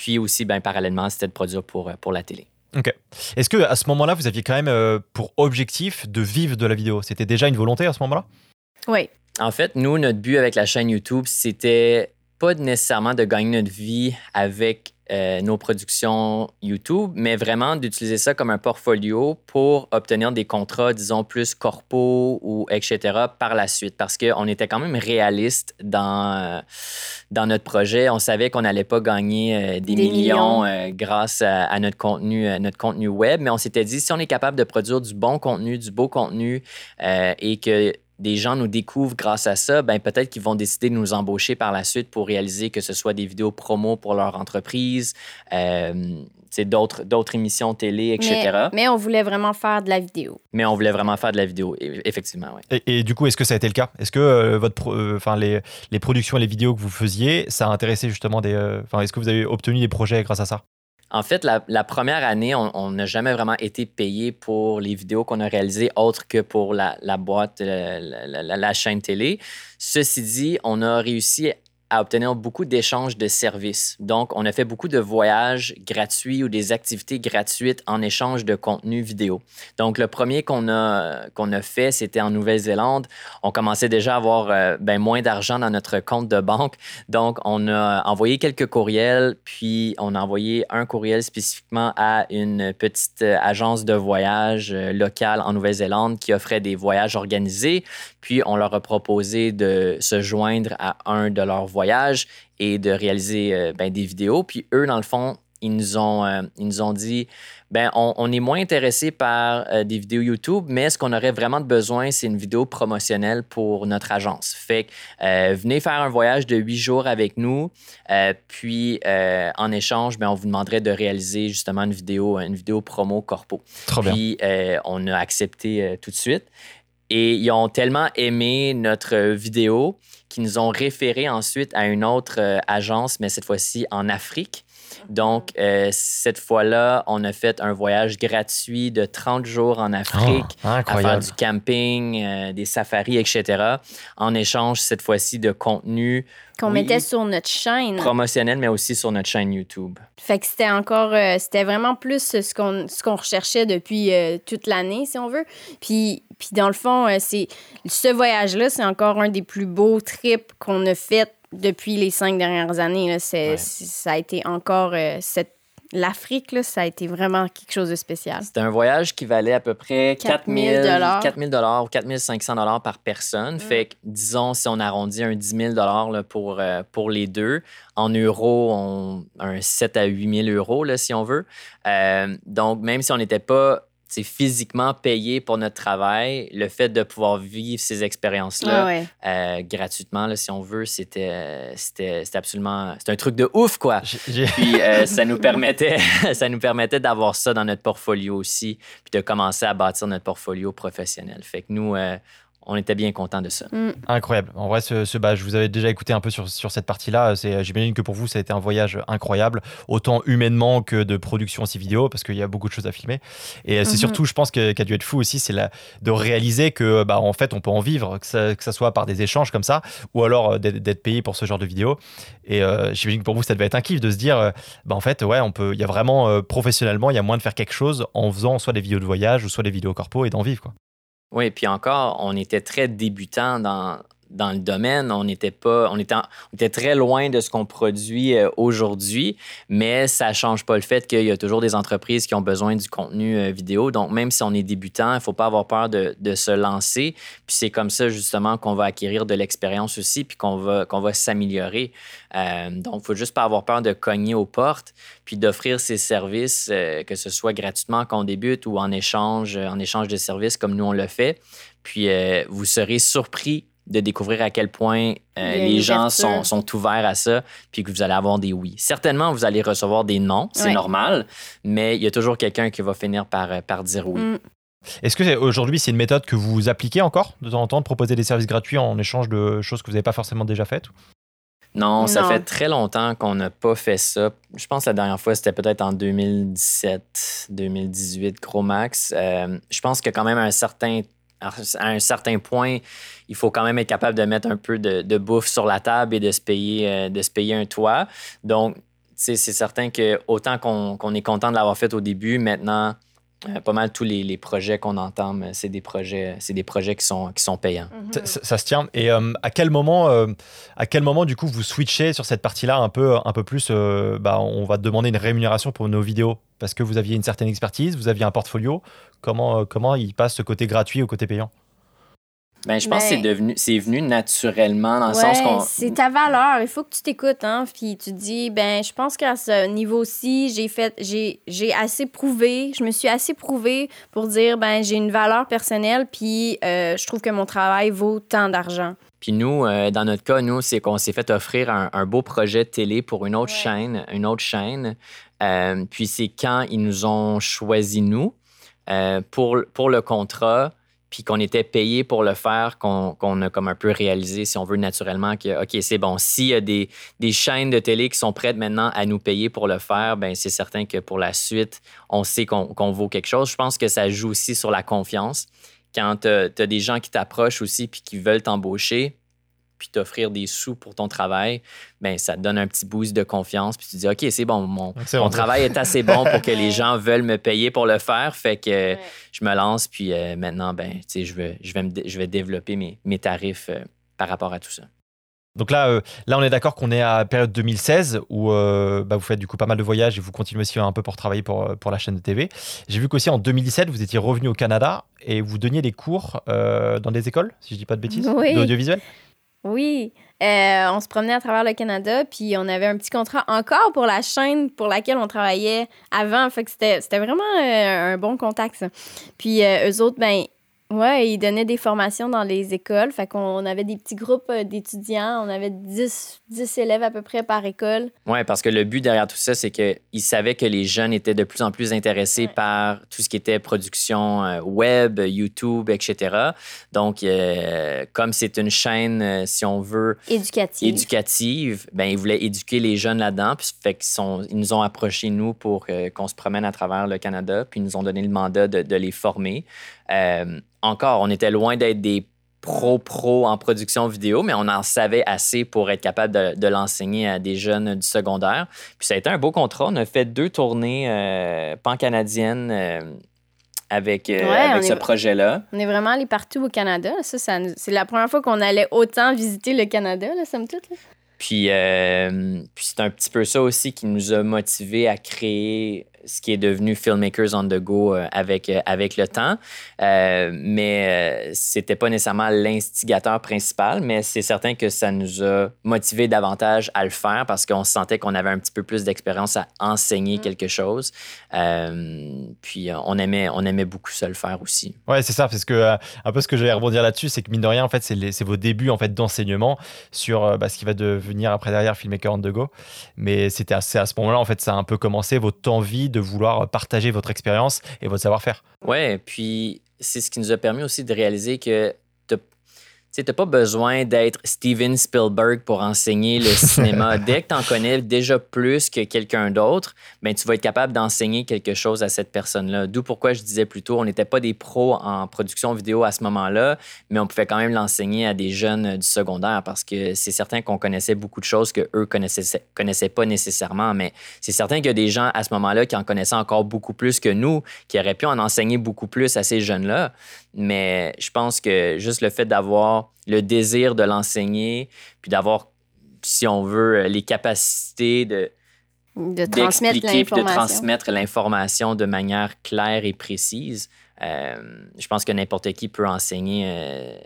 puis aussi, ben, parallèlement, c'était de produire pour, euh, pour la télé. OK. Est-ce que à ce moment-là, vous aviez quand même euh, pour objectif de vivre de la vidéo? C'était déjà une volonté à ce moment-là? Oui. En fait, nous, notre but avec la chaîne YouTube, c'était pas nécessairement de gagner notre vie avec euh, nos productions YouTube, mais vraiment d'utiliser ça comme un portfolio pour obtenir des contrats, disons, plus corpo ou etc. par la suite. Parce qu'on était quand même réaliste dans, euh, dans notre projet. On savait qu'on n'allait pas gagner euh, des, millions, grâce à, notre, contenu, notre contenu web, mais on s'était dit, si on est capable de produire du bon contenu, du beau contenu et que des gens nous découvrent grâce à ça, ben peut-être qu'ils vont décider de nous embaucher par la suite pour réaliser que ce soit des vidéos promo pour leur entreprise, euh, d'autres, d'autres émissions télé, etc. Mais, on voulait vraiment faire de la vidéo. Mais on voulait vraiment faire de la vidéo, effectivement, oui. Et, du coup, est-ce que ça a été le cas? Est-ce que euh, votre, euh, enfin les, les, productions et les vidéos que vous faisiez, ça a intéressé justement des... Euh, enfin, est-ce que vous avez obtenu des projets grâce à ça? En fait, la, première année, on n'a jamais vraiment été payé pour les vidéos qu'on a réalisées, autre que pour la, boîte, la, la, chaîne télé. Ceci dit, on a réussi à obtenir beaucoup d'échanges de services. Donc, on a fait beaucoup de voyages gratuits ou des activités gratuites en échange de contenu vidéo. Donc, le premier qu'on a, a fait, c'était en Nouvelle-Zélande. On commençait déjà à avoir euh, ben, moins d'argent dans notre compte de banque. Donc, on a envoyé quelques courriels, puis on a envoyé un courriel spécifiquement à une petite euh, agence de voyage euh, locale en Nouvelle-Zélande qui offrait des voyages organisés. Puis, on leur a proposé de se joindre à un de leurs voyages voyage et de réaliser euh, ben, des vidéos. Puis eux, dans le fond, ils nous ont, euh, ils nous ont dit ben on, est moins intéressé par euh, des vidéos YouTube, mais ce qu'on aurait vraiment besoin, c'est une vidéo promotionnelle pour notre agence. Fait que venez faire un voyage de huit jours avec nous, puis en échange, ben, on vous demanderait de réaliser justement une vidéo, une vidéo promo corpo. Trop puis on a accepté tout de suite. Et ils ont tellement aimé notre vidéo qui nous ont référé ensuite à une autre euh, agence, mais cette fois-ci en Afrique. Donc, euh, cette fois-là, on a fait un voyage gratuit de 30 jours en Afrique, oh, à faire du camping, euh, des safaris, etc. En échange, cette fois-ci, de contenu. Qu'on mettait sur notre chaîne. Promotionnel, mais aussi sur notre chaîne YouTube. Fait que c'était encore, euh, c'était vraiment plus ce qu'on, ce qu'on recherchait depuis toute l'année, si on veut. Puis, puis dans le fond, c'est ce voyage-là, c'est encore un des plus beaux trips qu'on a fait depuis les cinq dernières années. Là, Ça a été encore euh, cette L'Afrique, ça a été vraiment quelque chose de spécial. C'était un voyage qui valait à peu près 4 000 dollars ou 4 500 dollars par personne. Mm. Fait que, disons, si on arrondit un 10 000 dollars pour, euh, pour les deux, en euros, on, un 7 à 8 000 euros, là, si on veut. Euh, donc, même si on n'était pas physiquement payé pour notre travail, le fait de pouvoir vivre ces expériences-là euh, gratuitement, là, si on veut, c'était, c'était, absolument... C'est un truc de ouf, quoi. Puis euh, ça nous permettait, ça nous permettait d'avoir ça dans notre portfolio aussi, puis de commencer à bâtir notre portfolio professionnel. Fait que nous, euh, on était bien content de ça. Mm. Incroyable. En vrai, ce, bah, je vous avais déjà écouté un peu sur, sur cette partie-là. J'imagine que pour vous, ça a été un voyage incroyable, autant humainement que de production aussi vidéo, parce qu'il y a beaucoup de choses à filmer. Et c'est mm-hmm. surtout, je pense, qu'a dû être fou aussi, c'est de réaliser que, bah, en fait, on peut en vivre, que ça, que ça soit par des échanges comme ça, ou alors euh, d'être payé pour ce genre de vidéo. Et euh, j'imagine que pour vous, ça devait être un kiff de se dire, euh, bah, en fait, ouais, on peut, il y a vraiment, professionnellement, il y a moins de faire quelque chose en faisant soit des vidéos de voyage ou soit des vidéos corpo et d'en vivre, quoi. Oui, puis encore, on était très débutants dans, dans le domaine. On n'était pas, on était, on était très loin de ce qu'on produit euh, aujourd'hui, mais ça change pas le fait qu'il y a toujours des entreprises qui ont besoin du contenu euh, vidéo. Donc, même si on est débutant, il faut pas avoir peur de, se lancer. Puis c'est comme ça, justement, qu'on va acquérir de l'expérience aussi, puis qu'on va, qu'on va s'améliorer. Euh, donc, il faut juste pas avoir peur de cogner aux portes, puis d'offrir ces services, que ce soit gratuitement quand on débute ou en échange, en échange de services comme nous on le fait. Puis, vous serez surpris de découvrir à quel point euh, les gens sont, sont, ouverts à ça, puis que vous allez avoir des oui. Certainement, vous allez recevoir des non, c'est normal, mais il y a toujours quelqu'un qui va finir par, euh, par dire oui. Mm. Est-ce que aujourd'hui, c'est une méthode que vous appliquez encore de temps en temps, de proposer des services gratuits en échange de choses que vous n'avez pas forcément déjà faites? Non, ça fait très longtemps qu'on n'a pas fait ça. Je pense que la dernière fois, c'était peut-être en 2017, 2018, gros max. Euh, je pense que quand même un certain à un certain point, il faut quand même être capable de mettre un peu de, bouffe sur la table et de se payer, euh, de se payer un toit. Donc, c'est certain que autant qu'on est content de l'avoir fait au début, maintenant, Euh, pas mal tous les, projets qu'on entame, c'est des projets, c'est des projets qui sont, qui sont payants. Mhm. ça, se tient. Et euh, à quel moment, euh, à quel moment du coup vous switchez sur cette partie-là un peu, un peu plus bah, On va demander une rémunération pour nos vidéos? Parce que vous aviez une certaine expertise, vous aviez un portfolio. Comment, comment il passe ce côté gratuit au côté payant? Ben, je pense que c'est devenu, c'est venu naturellement dans le sens qu'on. C'est ta valeur. Il faut que tu t'écoutes, hein. Puis tu dis, ben, je pense qu'à ce niveau-ci, j'ai fait, j'ai, j'ai assez prouvé, je me suis assez prouvé pour dire, ben, j'ai une valeur personnelle, puis euh, je trouve que mon travail vaut tant d'argent. Puis nous, euh, dans notre cas, nous, c'est qu'on s'est fait offrir un, beau projet de télé pour une autre chaîne, une autre chaîne. Euh, puis c'est quand ils nous ont choisi nous pour, pour le contrat puis qu'on était payé pour le faire, qu'on a comme un peu réalisé, si on veut, naturellement, que, OK, c'est bon, s'il y a des, chaînes de télé qui sont prêtes maintenant à nous payer pour le faire, ben c'est certain que pour la suite, on sait qu'on vaut quelque chose. Je pense que ça joue aussi sur la confiance. Quand tu as, des gens qui t'approchent aussi puis qui veulent t'embaucher, puis t'offrir des sous pour ton travail, ben ça te donne un petit boost de confiance. Puis tu dis, OK, c'est bon, mon, travail est assez bon pour que les gens veulent me payer pour le faire. Fait que je me lance, puis euh, maintenant, ben, je vais, je, vais je vais développer mes, mes tarifs euh, par rapport à tout ça. Donc là, euh, là, on est d'accord qu'on est à période 2016 où bah, vous faites du coup pas mal de voyages et vous continuez aussi un peu pour travailler pour, pour la chaîne de TV. J'ai vu qu'aussi en 2017, vous étiez revenu au Canada et vous donniez des cours dans des écoles, si je dis pas de bêtises, d'audiovisuel? Oui, euh, on se promenait à travers le Canada, puis on avait un petit contrat encore pour la chaîne pour laquelle on travaillait avant. Fait que c'était vraiment euh, un bon contact. Puis euh, eux autres, ben, Ouais, ils donnaient des formations dans les écoles. Fait qu'on avait des petits groupes euh, d'étudiants. On avait 10, 10 élèves à peu près par école. Oui, parce que le but derrière tout ça, c'est qu'ils savaient que les jeunes étaient de plus en plus intéressés par tout ce qui était production euh, web, YouTube, etc. Donc, euh, comme c'est une chaîne, si on veut... Éducative. Éducative, ben ils voulaient éduquer les jeunes là-dedans. Puis, fait qu'ils sont, ils nous ont approchés, nous, pour qu'on se promène à travers le Canada. Puis, ils nous ont donné le mandat de, de les former. Euh, encore, on était loin d'être des pro-pro en production vidéo, mais on en savait assez pour être capable de, l'enseigner à des jeunes du secondaire. Puis ça a été un beau contrat. On a fait deux tournées euh, pan-canadiennes euh, avec, ce projet-là. On est vraiment allé partout au Canada. Ça, c'est la première fois qu'on allait autant visiter le Canada, là, somme toute. Puis, puis c'est un petit peu ça aussi qui nous a motivés à créer ce qui est devenu Filmmakers on the Go euh, avec, euh, avec le temps. Euh, mais c'était pas nécessairement l'instigateur principal, mais c'est certain que ça nous a motivé davantage à le faire parce qu'on sentait qu'on avait un petit peu plus d'expérience à enseigner mm. quelque chose. puis on aimait, on aimait beaucoup ça le faire aussi. Ouais, c'est ça, parce que un peu ce que je vais rebondir là-dessus, c'est que mine de rien, en fait, c'est vos débuts en fait, d'enseignement sur bah, ce qui va devenir après derrière Filmmaker on the Go. Mais c'était à, à ce moment-là, en fait, ça a un peu commencé votre envie de vouloir partager votre expérience et votre savoir-faire. Ouais, puis c'est ce qui nous a permis aussi de réaliser que tu n'as pas besoin d'être Steven Spielberg pour enseigner le cinéma. Dès que tu en connais déjà plus que quelqu'un d'autre, ben, tu vas être capable d'enseigner quelque chose à cette personne-là. D'où pourquoi je disais plus tôt, on n'était pas des pros en production vidéo à ce moment-là, mais on pouvait quand même l'enseigner à des jeunes du secondaire parce que c'est certain qu'on connaissait beaucoup de choses que eux connaissaient, connaissaient pas nécessairement. Mais c'est certain qu'il y a des gens à ce moment-là qui en connaissaient encore beaucoup plus que nous, qui auraient pu en enseigner beaucoup plus à ces jeunes-là. Mais je pense que juste le fait d'avoir le désir de l'enseigner, puis d'avoir, si on veut, les capacités de, de transmettre de transmettre l'information de manière claire et précise. Euh, je pense que n'importe qui peut enseigner euh,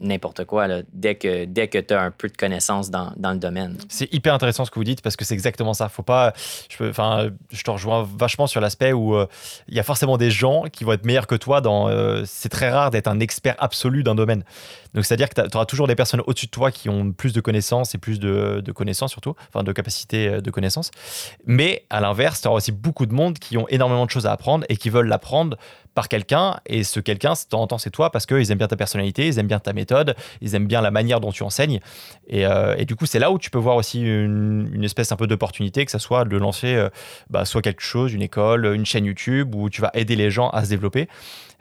n'importe quoi là, dès que, dès que tu as un peu de connaissances dans, dans le domaine. C'est hyper intéressant ce que vous dites parce que c'est exactement ça. Faut pas, je, enfin, je te rejoins vachement sur l'aspect où euh, il y a forcément des gens qui vont être meilleurs que toi. Dans, euh, c'est très rare d'être un expert absolu d'un domaine. Donc c'est-à-dire que tu auras toujours des personnes au-dessus de toi qui ont plus de connaissances et plus de, connaissances surtout, enfin de capacité euh, de connaissances. Mais à l'inverse, tu auras aussi beaucoup de monde qui ont énormément de choses à apprendre et qui veulent l'apprendre par quelqu'un. Et ce quelqu'un, de temps en temps, c'est toi parce qu'ils aiment bien ta personnalité, ils aiment bien ta méthode, ils aiment bien la manière dont tu enseignes. Et, euh, du coup, c'est là où tu peux voir aussi une, une espèce un peu d'opportunité, que ce soit de lancer euh, bah, soit quelque chose, une école, une chaîne YouTube, où tu vas aider les gens à se développer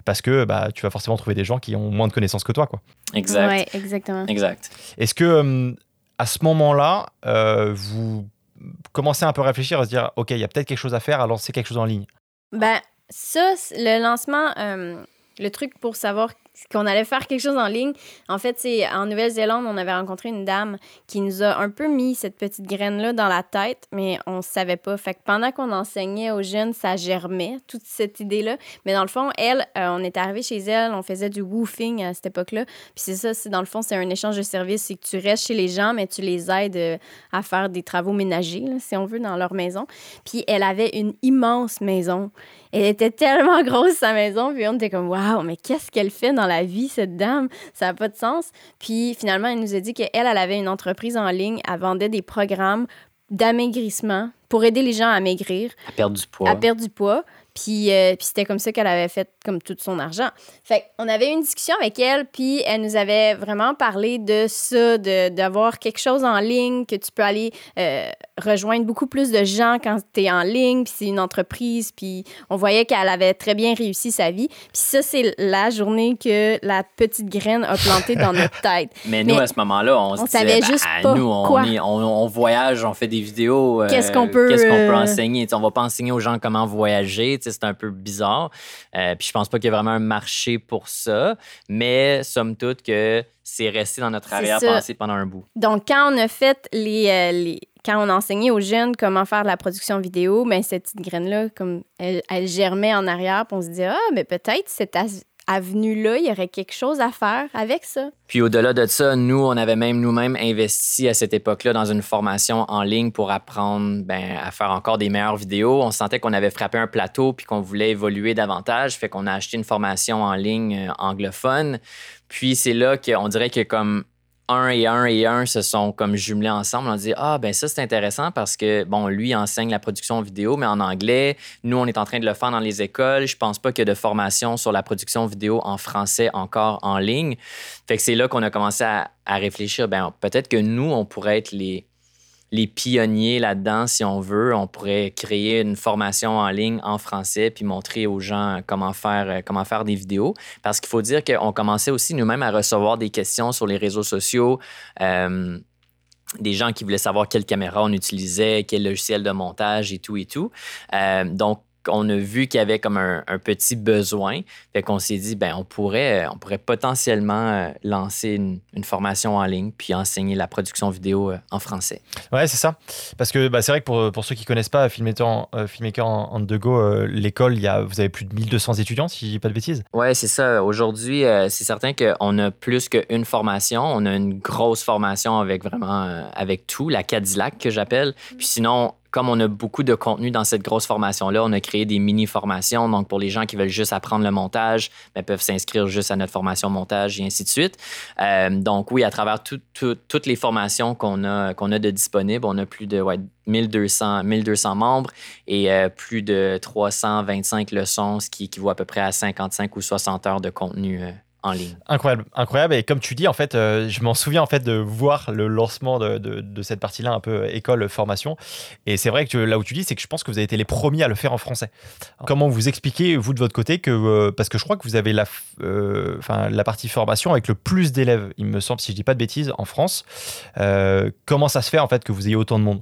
parce que bah, tu vas forcément trouver des gens qui ont moins de connaissances que toi. Quoi. Exact. Ouais, exactement. Exact. Est-ce que euh, à ce moment-là, vous commencez un peu à réfléchir, à se dire, OK, il y a peut-être quelque chose à faire, à lancer quelque chose en ligne? Ben, ça, le lancement, euh, le truc pour savoir qu'on allait faire quelque chose en ligne. En fait, c'est en Nouvelle-Zélande, on avait rencontré une dame qui nous a un peu mis cette petite graine-là dans la tête, mais on ne savait pas. Fait que pendant qu'on enseignait aux jeunes, ça germait, toute cette idée-là. Mais dans le fond, elle, euh, on est arrivé chez elle, on faisait du woofing à cette époque-là. Puis c'est ça, c'est dans le fond, c'est un échange de services. C'est que tu restes chez les gens, mais tu les aides euh, à faire des travaux ménagers, si on veut, dans leur maison. Puis elle avait une immense maison. Elle était tellement grosse, sa maison, puis on était comme, waouh, mais qu'est-ce qu'elle fait dans la vie, cette dame? Ça n'a pas de sens. Puis finalement, elle nous a dit qu'elle, elle avait une entreprise en ligne, elle vendait des programmes d'amaigrissement pour aider les gens à maigrir. À perdre du poids. À perdre du poids. Puis, euh, puis c'était comme ça qu'elle avait fait comme tout son argent. Fait on avait une discussion avec elle, puis elle nous avait vraiment parlé de ça, d'avoir quelque chose en ligne, que tu peux aller euh, rejoindre beaucoup plus de gens quand tu es en ligne, puis c'est une entreprise, puis on voyait qu'elle avait très bien réussi sa vie. Puis ça, c'est la journée que la petite graine a planté dans notre tête. Mais nous, à ce moment-là, on, se savait juste bah, pas nous, on, quoi. on, voyage, on fait des vidéos. Euh, qu'est-ce qu'on peut, qu'on peut enseigner? On va pas enseigner aux gens comment voyager c'est un peu bizarre. Euh, puis je pense pas qu'il y ait vraiment un marché pour ça, mais somme toute que c'est resté dans notre arrière-pensée pendant un bout. Donc, quand on a fait les, euh, quand on a enseigné aux jeunes comment faire de la production vidéo, ben, cette petite graine-là, comme elle, elle, germait en arrière, puis on se dit, ah, mais peut-être cette, avenue-là, il y aurait quelque chose à faire avec ça. Puis au-delà de ça, nous, on avait même nous-mêmes investi à cette époque-là dans une formation en ligne pour apprendre ben, à faire encore des meilleures vidéos. On sentait qu'on avait frappé un plateau puis qu'on voulait évoluer davantage, fait qu'on a acheté une formation en ligne euh, anglophone. Puis c'est là qu'on dirait que comme un et un et un se sont comme jumelés ensemble. On dit Ah, ben ça, c'est intéressant parce que, bon, lui enseigne la production vidéo, mais en anglais. Nous, on est en train de le faire dans les écoles. Je pense pas qu'il y ait de formation sur la production vidéo en français encore en ligne. Fait que c'est là qu'on a commencé à, à réfléchir. Ben, peut-être que nous, on pourrait être les, les pionniers là-dedans, si on veut. On pourrait créer une formation en ligne en français puis montrer aux gens comment faire, euh, comment faire des vidéos. Parce qu'il faut dire qu'on commençait aussi nous-mêmes à recevoir des questions sur les réseaux sociaux. Euh, des gens qui voulaient savoir quelle caméra on utilisait, quel logiciel de montage et tout et tout. Euh, donc, on a vu qu'il y avait comme un, petit besoin. Fait qu'on s'est dit, ben on pourrait, euh, on pourrait potentiellement euh, lancer une, formation en ligne puis enseigner la production vidéo euh, en français. Ouais, c'est ça. Parce que bah, c'est vrai que pour, pour, ceux qui ne connaissent pas Filmmaker, Filmmaker en, en Go, l'école, il y a, vous avez plus de 1200 étudiants, si je dis pas de bêtises. Ouais, c'est ça. Aujourd'hui, c'est certain qu'on a plus qu'une formation. On a une grosse formation avec vraiment, avec tout, la Cadillac que j'appelle. Puis sinon, comme on a beaucoup de contenu dans cette grosse formation-là, on a créé des mini-formations. Donc, pour les gens qui veulent juste apprendre le montage, ben, peuvent s'inscrire juste à notre formation montage et ainsi de suite. Euh, donc, oui, à travers toutes les formations qu'on a, de disponibles, on a plus de 1200, 1200 membres et euh, plus de 325 leçons, ce qui équivaut à peu près à 55 ou 60 heures de contenu euh, Incroyable, incroyable. Et comme tu dis, en fait, euh, je m'en souviens en fait de voir le lancement de, de, cette partie-là, un peu école formation. Et c'est vrai que là où tu dis, c'est que je pense que vous avez été les premiers à le faire en français. Comment vous expliquez vous de votre côté que euh, parce que je crois que vous avez la, euh, la partie formation avec le plus d'élèves, il me semble, si je dis pas de bêtises, en France. comment ça se fait en fait que vous ayez autant de monde?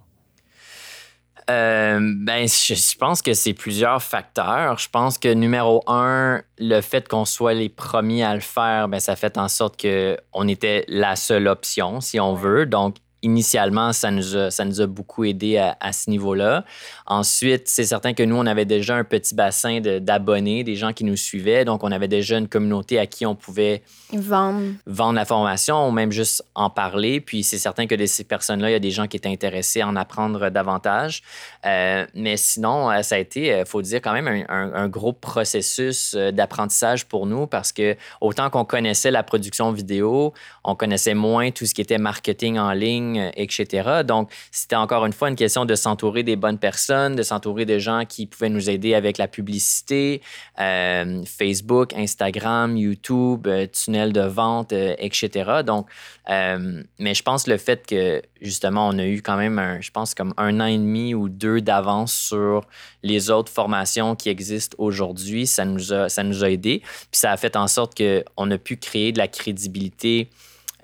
Euh, ben, je, pense que c'est plusieurs facteurs. Je pense que numéro un, le fait qu'on soit les premiers à le faire, ben, ça fait en sorte qu'on était la seule option, si on veut. Donc, initialement, ça nous a, ça nous a beaucoup aidé à, ce niveau-là. Ensuite, c'est certain que nous, on avait déjà un petit bassin d'abonnés, des gens qui nous suivaient. Donc, on avait déjà une communauté à qui on pouvait vendre, vendre la formation ou même juste en parler. Puis, c'est certain que de ces personnes-là, il y a des gens qui étaient intéressés à en apprendre davantage. Euh, mais sinon, euh, ça a été, il euh, faut dire, quand même un, un gros processus d'apprentissage pour nous parce que autant qu'on connaissait la production vidéo, on connaissait moins tout ce qui était marketing en ligne euh, etc. Donc, c'était encore une fois une question de s'entourer des bonnes personnes, de s'entourer de gens qui pouvaient nous aider avec la publicité, euh, Facebook, Instagram, YouTube, euh, tunnel de vente, etc. Donc, mais je pense le fait que justement, on a eu quand même, un, je pense, comme un an et demi ou deux d'avance sur les autres formations qui existent aujourd'hui, ça nous a, ça a aidé. Puis ça a fait en sorte qu'on a pu créer de la crédibilité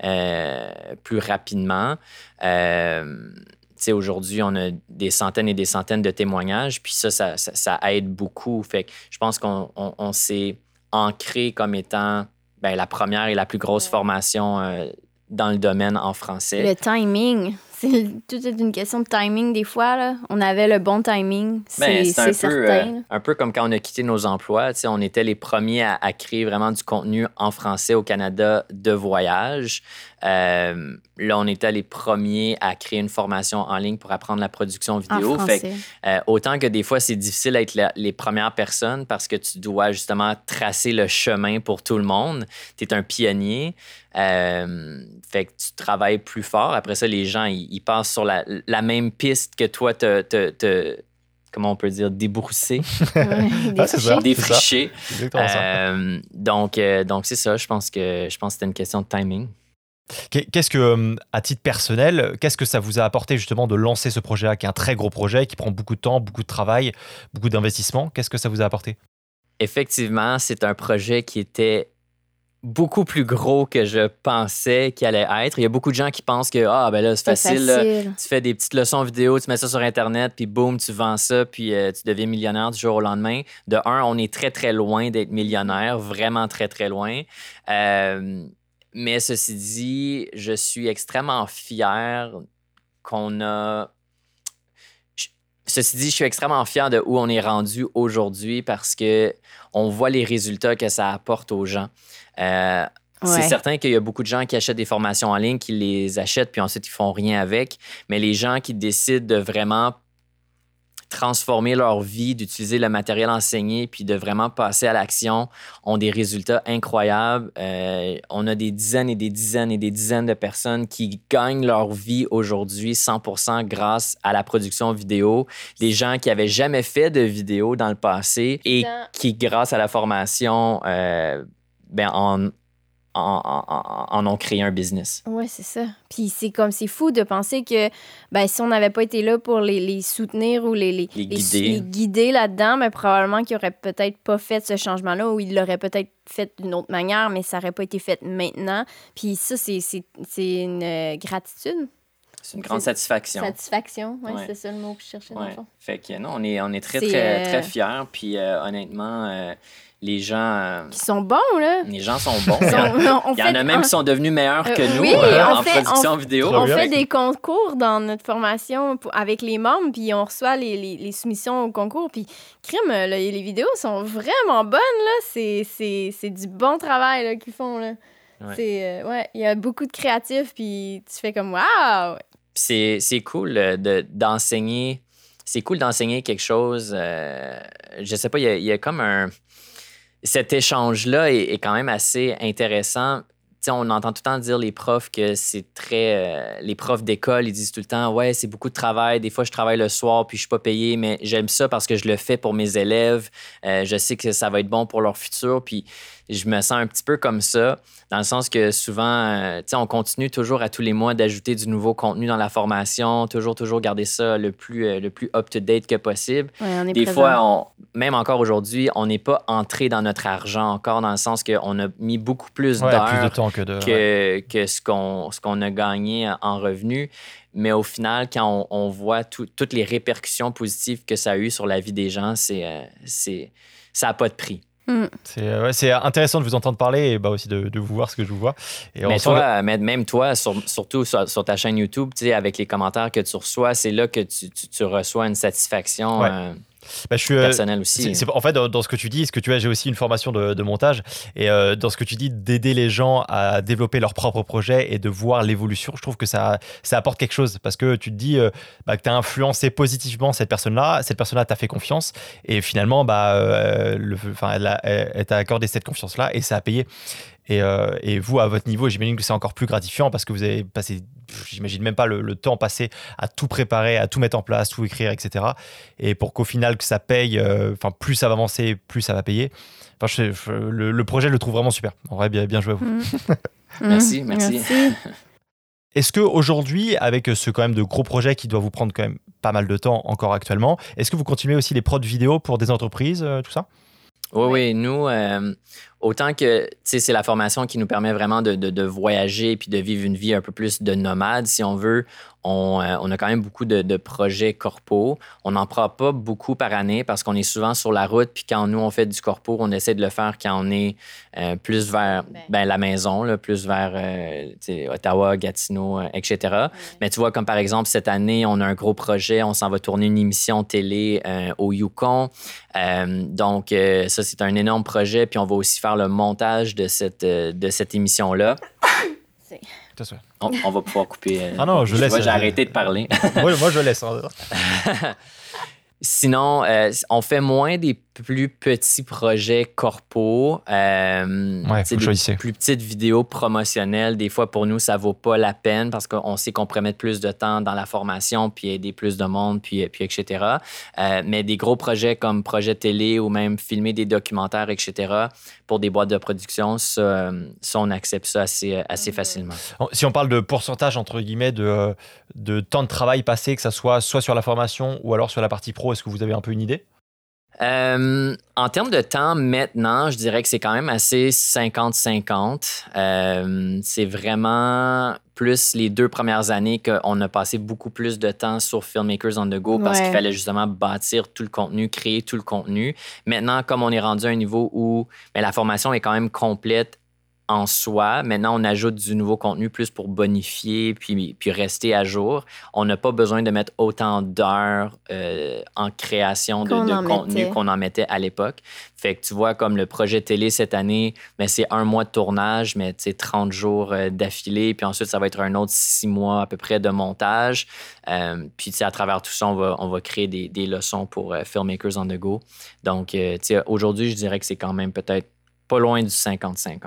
euh, plus rapidement. Euh, aujourd'hui, on a des centaines et des centaines de témoignages, puis ça, ça, ça, aide beaucoup. Fait que je pense qu'on s'est ancré comme étant ben, la première et la plus grosse formation euh, dans le domaine en français. Le timing, c'est tout est une question de timing des fois. Là. On avait le bon timing, ben, c'est un, certain. Peu, un peu comme quand on a quitté nos emplois. On était les premiers à, à, créer vraiment du contenu en français au Canada de voyage. Euh, là, on était les premiers à créer une formation en ligne pour apprendre la production vidéo. Fait euh, autant que des fois, c'est difficile d'être les premières personnes parce que tu dois justement tracer le chemin pour tout le monde. Tu es un pionnier. Euh, fait que tu travailles plus fort. Après ça, les gens, ils, passent sur la, même piste que toi, te, te, comment on peut dire, débrousser, défricher. donc, donc c'est ça. Je pense que je pense c'était une question de timing. Qu'est-ce que, euh, à titre personnel, qu'est-ce que ça vous a apporté justement de lancer ce projet-là, qui est un très gros projet, qui prend beaucoup de temps, beaucoup de travail, beaucoup d'investissement? Qu'est-ce que ça vous a apporté? Effectivement, c'est un projet qui était beaucoup plus gros que je pensais qu'il allait être. Il y a beaucoup de gens qui pensent que ah ben là c'est facile, tu fais des petites leçons vidéo, tu mets ça sur internet puis boum tu vends ça puis euh, tu deviens millionnaire du jour au lendemain. De un, on est très très loin d'être millionnaire, vraiment très très loin. Euh, mais ceci dit, je suis extrêmement fier qu'on a. Ceci dit, je suis extrêmement fier de où on est rendu aujourd'hui parce que on voit les résultats que ça apporte aux gens. Euh, c'est certain qu'il y a beaucoup de gens qui achètent des formations en ligne, qui les achètent, puis ensuite ils font rien avec. Mais les gens qui décident de vraiment transformer leur vie, d'utiliser le matériel enseigné, puis de vraiment passer à l'action, ont des résultats incroyables. Euh, on a des dizaines et des dizaines et des dizaines de personnes qui gagnent leur vie aujourd'hui 100% grâce à la production vidéo. Des gens qui avaient jamais fait de vidéo dans le passé et qui, grâce à la formation, euh, ben, en, en, ont créé un business. Oui, c'est ça. Puis c'est comme, c'est fou de penser que ben, si on n'avait pas été là pour les, les soutenir ou les, les, les guider, guider là-dedans, mais ben, probablement qu'ils n'auraient peut-être pas fait ce changement-là ou ils l'auraient peut-être fait d'une autre manière, mais ça n'aurait pas été fait maintenant. Puis ça, c'est, une euh, gratitude. C'est une grande satisfaction. Satisfaction, oui, c'est ça le mot que je cherchais dans le fond. Fait que non, on est, on est très, très, très euh, fiers. Puis euh, honnêtement, les gens. Euh, qui sont bons, là. Les gens sont bons. Il y, en a même qui sont devenus meilleurs que euh, nous euh, en production vidéo. On fait des concours dans notre formation avec les membres, puis on reçoit les, les, soumissions au concours. Puis, crime, les vidéos sont vraiment bonnes, là. C'est du bon travail qu'ils font, là. C'est, ouais, il y a beaucoup de créatifs, puis tu fais comme, waouh! C'est cool d'enseigner. c'est cool d'enseigner quelque chose. je sais pas, il y, y a comme un cet échange-là est, quand même assez intéressant. on entend tout le temps dire les profs que c'est très. Euh, les profs d'école, ils disent tout le temps Ouais, c'est beaucoup de travail. Des fois, je travaille le soir puis je suis pas payé, mais j'aime ça parce que je le fais pour mes élèves. Euh, je sais que ça va être bon pour leur futur. Puis je me sens un petit peu comme ça, dans le sens que souvent, euh, sais, on continue toujours à tous les mois d'ajouter du nouveau contenu dans la formation, toujours, toujours garder ça le plus, euh, le plus up-to-date que possible. Des fois, même encore aujourd'hui, on n'est pas entré dans notre argent encore, dans le sens qu'on a mis beaucoup plus d'heures que, que, ce qu'on qu'on a gagné en revenus. Mais au final, quand on, voit toutes les répercussions positives que ça a eu sur la vie des gens, c'est, euh, c'est, ça n'a pas de prix. Mm. Euh, c'est intéressant de vous entendre parler et bah aussi de, vous voir ce que je vous vois. Et mais toi, même toi, surtout sur, ta chaîne YouTube, avec les commentaires que tu reçois, c'est là que tu, reçois une satisfaction. Euh, bah, je suis, euh, personnel aussi. en fait, dans, ce que tu dis, ce que tu as, j'ai aussi une formation de, montage. Et euh, dans ce que tu dis, d'aider les gens à développer leur propre projet et de voir l'évolution, je trouve que ça, ça apporte quelque chose. Parce que tu te dis euh, bah, que tu as influencé positivement cette personne-là, cette personne-là t'a fait confiance. Et finalement, bah, le, elle, elle t'a accordé cette confiance-là et ça a payé. Euh, et, vous, à votre niveau, j'imagine que c'est encore plus gratifiant parce que vous avez passé, j'imagine même pas le, temps passé à tout préparer, à tout mettre en place, tout écrire, etc. Et pour qu'au final, que ça paye, euh, enfin, plus ça va avancer, plus ça va payer. Enfin, le, projet, je le trouve vraiment super. En vrai, bien, bien joué à vous. Mm. merci, merci. Est-ce qu'aujourd'hui, avec ce quand même de gros projets qui doit vous prendre quand même pas mal de temps encore actuellement, est-ce que vous continuez aussi les prods vidéo pour des entreprises, euh, tout ça? Oui, oui, nous, autant que c'est la formation qui nous permet vraiment de, de, de voyager puis de vivre une vie un peu plus de nomade, si on veut, euh, on, a quand même beaucoup de, projets corpo. On n'en prend pas beaucoup par année parce qu'on est souvent sur la route. Puis quand nous, on fait du corpo, on essaie de le faire quand on est euh, plus vers ben. Ben, la maison, plus vers euh, Ottawa, Gatineau, etc. Mais tu vois, comme par exemple, cette année, on a un gros projet. On s'en va tourner une émission télé au Yukon. donc, ça, c'est un énorme projet. Puis on va aussi faire le montage de cette, de cette émission-là. On, va pouvoir couper. Euh, ah non, je laisse. J'ai arrêté de parler. moi, moi, je laisse. Sinon, euh, on fait moins des plus petits projets corpo. Euh, ouais, des plus petites vidéos promotionnelles. Des fois, pour nous, ça vaut pas la peine parce qu'on sait qu'on pourrait mettre plus de temps dans la formation, puis aider plus de monde, puis, puis etc. Euh, mais des gros projets comme projet télé ou même filmer des documentaires, etc., pour des boîtes de production, ça, on accepte ça assez, assez facilement. Si on parle de pourcentage, entre guillemets, de, de temps de travail passé, que ça soit soit sur la formation ou alors sur la partie pro, est-ce que vous avez un peu une idée? Euh, en termes de temps, maintenant, je dirais que c'est quand même assez 50-50. Euh, c'est vraiment plus les deux premières années qu'on a passé beaucoup plus de temps sur Filmmakers on the Go parce qu'il fallait justement bâtir tout le contenu, créer tout le contenu. Maintenant, comme on est rendu à un niveau où ben, la formation est quand même complète, en soi. Maintenant, on ajoute du nouveau contenu plus pour bonifier puis, puis rester à jour. On n'a pas besoin de mettre autant d'heures euh, en création de, contenu qu'on en mettait à l'époque. Fait que tu vois, comme le projet télé cette année, mais c'est un mois de tournage, mais c'est 30 jours euh, d'affilée. Puis ensuite, ça va être un autre six mois à peu près de montage. Euh, puis à travers tout ça, on va, on va créer des, des leçons pour Filmmakers on the Go. Donc, aujourd'hui, je dirais que c'est quand même peut-être pas loin du 50-50.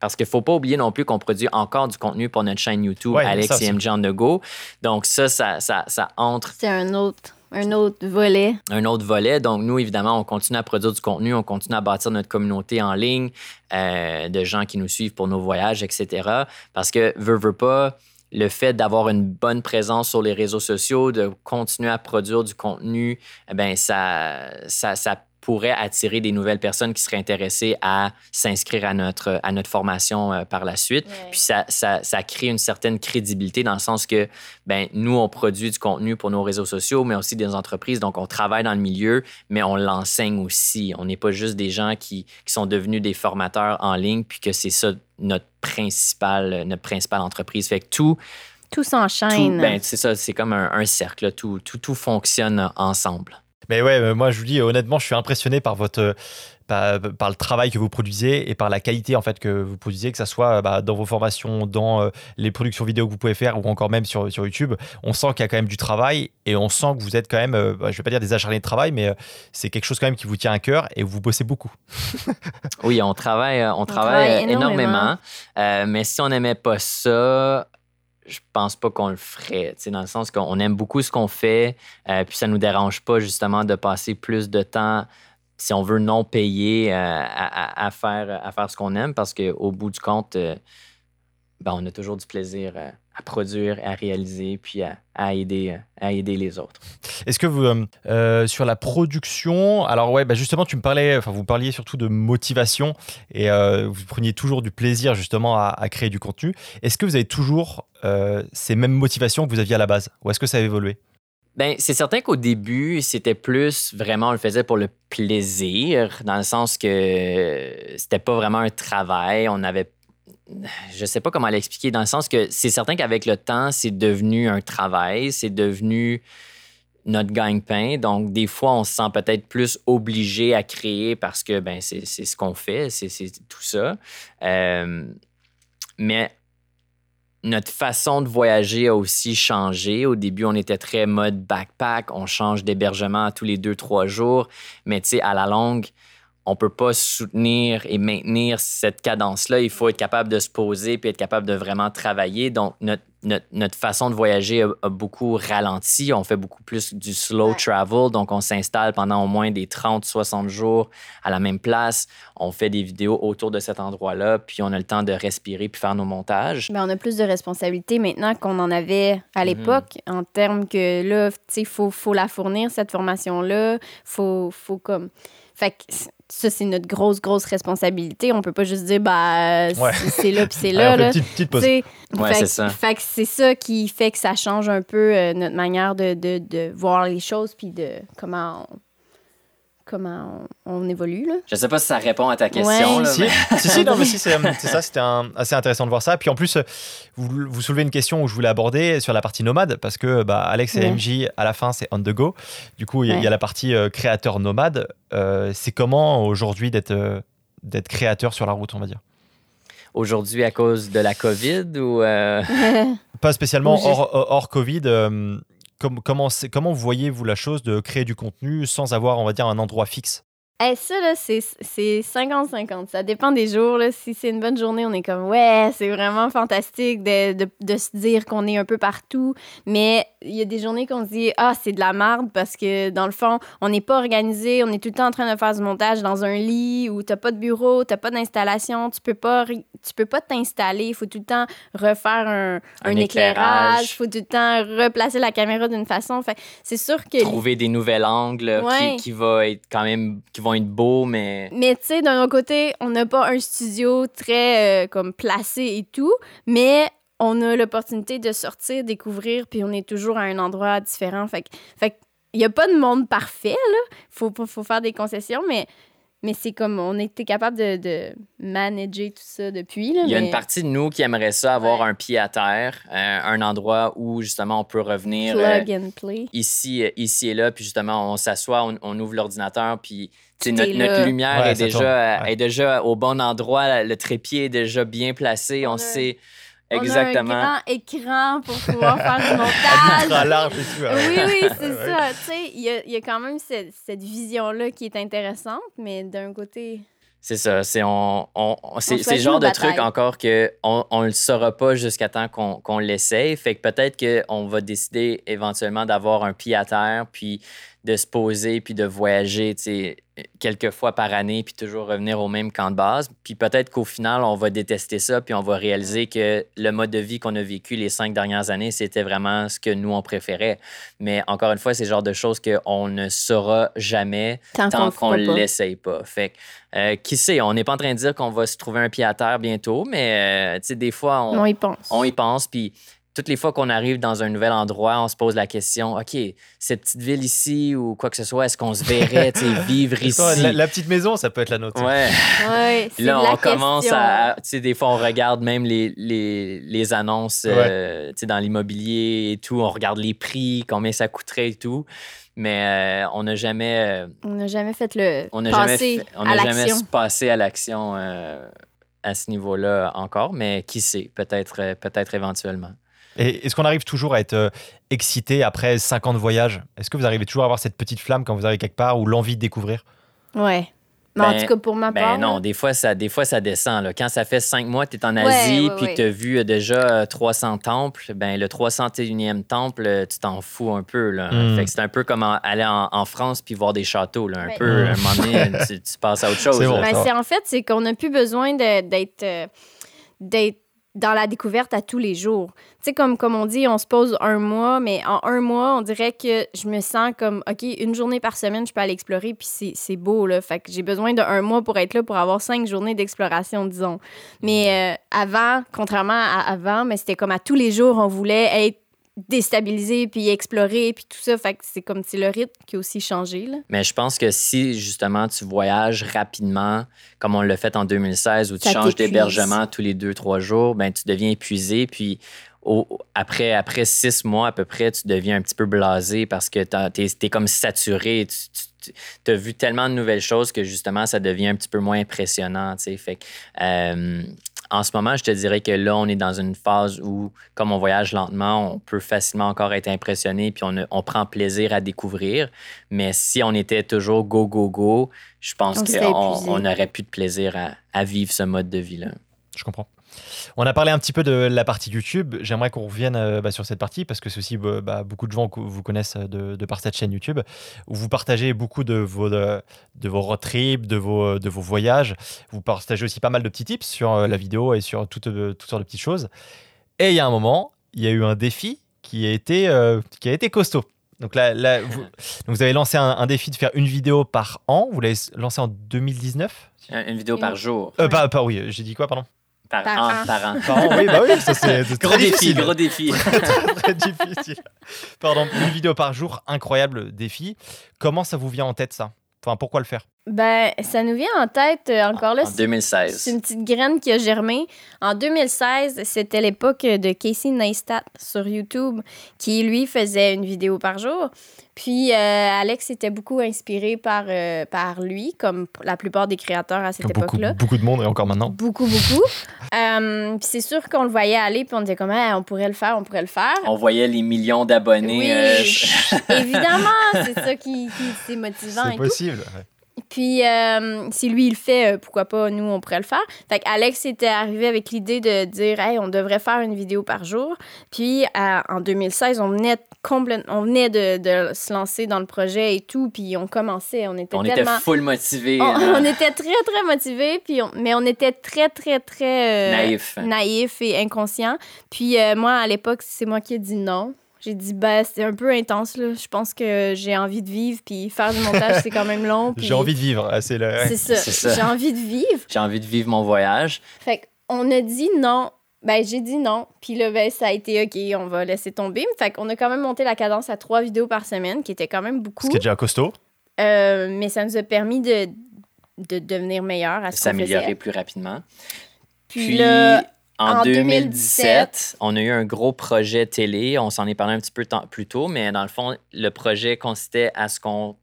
Parce qu'il ne faut pas oublier non plus qu'on produit encore du contenu pour notre chaîne YouTube, Alex et MJ on the go. Donc, ça, ça, ça, ça entre. C'est un autre. Un autre volet. Un autre volet. Donc, nous, évidemment, on continue à produire du contenu, on continue à bâtir notre communauté en ligne euh, de gens qui nous suivent pour nos voyages, etc. Parce que, veut, veut pas, le fait d'avoir une bonne présence sur les réseaux sociaux, de continuer à produire du contenu, eh ben ça, ça, ça pourrait attirer des nouvelles personnes qui seraient intéressées à s'inscrire à notre, à notre formation euh, par la suite. Puis ça, ça, ça, crée une certaine crédibilité dans le sens que ben, nous, on produit du contenu pour nos réseaux sociaux, mais aussi des entreprises. Donc, on travaille dans le milieu, mais on l'enseigne aussi. On n'est pas juste des gens qui, qui, sont devenus des formateurs en ligne, puis que c'est ça notre principale, notre principale entreprise. Fait que tout... Tout s'enchaîne. Ben, c'est ça, c'est comme un, un cercle. Tout, tout, tout fonctionne ensemble. Mais ouais, euh, moi je vous dis honnêtement, je suis impressionné par votre euh, par, le travail que vous produisez et par la qualité en fait que vous produisez, que ce soit bah, dans vos formations, dans euh, les productions vidéo que vous pouvez faire ou encore même sur, sur YouTube. On sent qu'il y a quand même du travail et on sent que vous êtes quand même, bah, je vais pas dire des acharnés de travail, mais c'est quelque chose quand même qui vous tient à cœur et vous bossez beaucoup. oui, on travaille, on, travaille, énormément, mais si on n'aimait pas ça, je pense pas qu'on le ferait, dans le sens qu'on aime beaucoup ce qu'on fait, euh, puis ça nous dérange pas justement de passer plus de temps, si on veut non payer, euh, à, faire, à faire ce qu'on aime, parce qu'au bout du compte, euh, ben, on a toujours du plaisir à produire, à réaliser, puis à, aider, à aider les autres. Est-ce que vous, euh, euh, sur la production, alors ouais, bah justement, tu me parlais, enfin, vous parliez surtout de motivation et euh, vous preniez toujours du plaisir justement à, créer du contenu. Est-ce que vous avez toujours ces mêmes motivations que vous aviez à la base? Ou est-ce que ça a évolué? Ben, c'est certain qu'au début, c'était plus vraiment, on le faisait pour le plaisir, dans le sens que c'était pas vraiment un travail. On avait je sais pas comment l'expliquer, dans le sens que c'est certain qu'avec le temps, c'est devenu un travail, c'est devenu notre gagne-pain. Donc, des fois, on se sent peut-être plus obligé à créer parce que ben, c'est ce qu'on fait, c'est tout ça. Euh, mais notre façon de voyager a aussi changé. Au début, on était très mode backpack, on change d'hébergement tous les deux, trois jours. Mais tu sais, à la longue, on peut pas soutenir et maintenir cette cadence-là. Il faut être capable de se poser puis être capable de vraiment travailler. Donc, notre, notre, façon de voyager a, beaucoup ralenti. On fait beaucoup plus du slow travel. Donc, on s'installe pendant au moins des 30, 60 jours à la même place. On fait des vidéos autour de cet endroit-là, puis on a le temps de respirer puis faire nos montages. Mais on a plus de responsabilités maintenant qu'on en avait à mhm. l'époque, en termes que là, tu sais, il faut, faut la fournir, cette formation-là. Faut, faut comme. Fait que ça, c'est notre grosse, grosse responsabilité. On peut pas juste dire, bah, c'est là, puis c'est là. là. Petite, petite pause. Ouais, c'est ça. Fait que c'est ça qui fait que ça change un peu euh, notre manière de, de, de, voir les choses, puis de comment on comment on, évolue. Là. Je sais pas si ça répond à ta question. Là, si, si, non, mais si, c'est ça, c'était assez intéressant de voir ça. Puis en plus, vous, vous, soulevez une question où je voulais aborder sur la partie nomade, parce que bah, Alex et MJ, à la fin, c'est on the go. Du coup, il y, a la partie euh, créateur nomade. Euh, c'est comment aujourd'hui d'être euh, d'être créateur sur la route, on va dire? Aujourd'hui à cause de la COVID ou... Pas spécialement hors, hors Covid comment, comment voyez-vous la chose de créer du contenu sans avoir, on va dire, un endroit fixe? Eh, ça, là, c'est 50-50. Ça dépend des jours. Là. Si c'est une bonne journée, on est comme, ouais, c'est vraiment fantastique de, de, de se dire qu'on est un peu partout. Mais il y a des journées qu'on se dit, ah, c'est de la merde parce que, dans le fond, on n'est pas organisé. On est tout le temps en train de faire du montage dans un lit où t'as pas de bureau, t'as pas d'installation. Tu peux pas, tu peux pas t'installer. Il faut tout le temps refaire un, un, éclairage. Il faut tout le temps replacer la caméra d'une façon. Fait c'est sûr que. Trouver des nouveaux angles qui, qui va être quand même. Qui vont être beaux, mais. Mais tu sais, d'un autre côté, on n'a pas un studio très euh, comme placé et tout, mais on a l'opportunité de sortir, découvrir, puis on est toujours à un endroit différent. Fait que, fait il n'y a pas de monde parfait, là. Faut, faut faire des concessions, mais mais c'est comme on était capable de, de, manager tout ça depuis. Là, Il y a une partie de nous qui aimerait ça, avoir un pied à terre, euh, un endroit où justement on peut revenir Plug euh, and play. ici, ici et là, puis justement on s'assoit, on, ouvre l'ordinateur, puis notre, notre, lumière est, déjà, est déjà au bon endroit, le trépied est déjà bien placé, on sait Exactement. On a un grand écran pour pouvoir faire du montage. un large et tout. Oui, oui, c'est ça. Tu sais, il y a, y a, quand même cette, cette vision-là qui est intéressante, mais d'un côté... C'est ça. C'est on, on, c'est le genre de truc encore que on ne le saura pas jusqu'à temps qu'on qu l'essaye. Fait que peut-être qu'on va décider éventuellement d'avoir un pied à terre, puis de se poser, puis de voyager, tu sais, quelques fois par année, puis toujours revenir au même camp de base. Puis peut-être qu'au final, on va détester ça, puis on va réaliser que le mode de vie qu'on a vécu les cinq dernières années, c'était vraiment ce que nous, on préférait. Mais encore une fois, c'est le genre de choses qu'on ne saura jamais tant, qu'on ne l'essaye pas. Fait euh, qui sait, on n'est pas en train de dire qu'on va se trouver un pied à terre bientôt, mais euh, tu sais, des fois, on, on y pense. On y pense, puis toutes les fois qu'on arrive dans un nouvel endroit, on se pose la question OK, cette petite ville ici ou quoi que ce soit, est-ce qu'on se verrait vivre ici? la, petite maison, ça peut être la nôtre. Ouais. ouais là, on commence à. Tu sais, des fois, on regarde même les, les, les annonces euh, sais, dans l'immobilier et tout. On regarde les prix, combien ça coûterait et tout. Mais euh, on n'a jamais. Euh, on n'a jamais fait le. On n'a jamais, on a jamais passé à l'action à ce niveau-là encore, mais qui sait, peut-être peut-être éventuellement. Et est-ce qu'on arrive toujours à être euh, excité après 5 ans de voyage Est-ce que vous arrivez toujours à avoir cette petite flamme quand vous arrivez quelque part ou l'envie de découvrir? Ouais. Mais en ben, tout cas, pour ma ben part. non, des fois, ça, des fois, ça descend. Là. Quand ça fait cinq mois que tu es en Asie puis que tu as vu euh, déjà 300 euh, temples, ben, le 301e temple, tu t'en fous un peu. Là. Hmm. c'est un peu comme aller en, France puis voir des châteaux. Là. Un peu, à un moment donné, tu, passes à autre chose. C'est en fait, c'est qu'on n'a plus besoin d'être d'être dans la découverte à tous les jours. Tu sais, comme, comme on dit, on se pose un mois, mais en un mois, on dirait que je me sens comme, OK, une journée par semaine, je peux aller explorer, puis c'est beau, là. Fait que j'ai besoin d'un mois pour être là, pour avoir cinq journées d'exploration, disons. Mais euh, avant, contrairement à avant, mais c'était comme à tous les jours, on voulait être déstabiliser puis explorer puis tout ça fait que c'est comme si le rythme qui a aussi changé là. mais je pense que si justement tu voyages rapidement comme on l'a fait en 2016 où tu changes d'hébergement tous les deux trois jours ben tu deviens épuisé puis après, après six mois à peu près, tu deviens un petit peu blasé parce que tu es, comme saturé. Tu, as vu tellement de nouvelles choses que justement, ça devient un petit peu moins impressionnant. Fait euh, en ce moment, je te dirais que là, on est dans une phase où, comme on voyage lentement, on peut facilement encore être impressionné, puis on, prend plaisir à découvrir. Mais si on était toujours go, go, go, je pense qu'on n'aurait plus de plaisir à vivre ce mode de vie-là. Je comprends. On a parlé un petit peu de la partie YouTube. J'aimerais qu'on revienne euh, bah, sur cette partie parce que aussi bah, bah, beaucoup de gens vous connaissent de, par cette chaîne YouTube où vous partagez beaucoup de vos, de, vos road trips, de vos, de vos voyages. Vous partagez aussi pas mal de petits tips sur euh, la vidéo et sur toutes, euh, toutes sortes de petites choses. Et il y a un moment, il y a eu un défi qui a été, qui a été costaud. Donc là, là vous, vous, avez lancé un, défi de faire une vidéo par an. Vous l'avez lancé en 2019 Une vidéo par jour. Euh, pas, pas, oui, j'ai dit quoi, pardon? Par, par an. Par an, oui, bah oui, ça c'est gros défi, gros défi. très, difficile. Pardon, une vidéo par jour, incroyable défi. Comment ça vous vient en tête ça? Enfin, pourquoi le faire? Ben, ça nous vient en tête euh, encore là. En 2016. C'est une petite graine qui a germé. En 2016, c'était l'époque de Casey Neistat sur YouTube, qui lui faisait une vidéo par jour. Puis euh, Alex était beaucoup inspiré par, euh, par lui, comme la plupart des créateurs à cette époque-là. Beaucoup de monde et encore maintenant. Beaucoup, beaucoup. puis c'est sûr qu'on le voyait aller, puis on était comme, on pourrait le faire, on pourrait le faire. On voyait les millions d'abonnés. Oui, évidemment, c'est ça qui, qui c'est motivant. C'est possible. Puis, euh, si lui, il le fait, euh, pourquoi pas, nous, on pourrait le faire. Fait Alex était arrivé avec l'idée de dire, hey, on devrait faire une vidéo par jour. Puis, en 2016, on venait, on venait de, se lancer dans le projet et tout. Puis, on commençait. On était on tellement. était full motivés. On, était très, très motivés. Puis mais on était très, très, très. Euh, naïf. Naïf et inconscient. Puis, moi, à l'époque, c'est moi qui ai dit non. J'ai dit, bah, c'est un peu intense, là. Je pense que j'ai envie de vivre, puis faire du montage, c'est quand même long. J'ai envie de vivre, ah, c'est le... C'est ça. J'ai envie de vivre. J'ai envie de vivre mon voyage. Fait on a dit non. Ben, j'ai dit non. Puis là, ben, ça a été OK, on va laisser tomber. Fait qu'on a quand même monté la cadence à trois vidéos par semaine, qui était quand même beaucoup. Ce qui est déjà costaud. Euh, mais ça nous a permis de, de devenir meilleur à ce S'améliorer plus rapidement. Puis, là, en, 2017, on a eu un gros projet télé. On s'en est parlé un petit peu plus tôt, mais dans le fond, le projet consistait à ce qu'on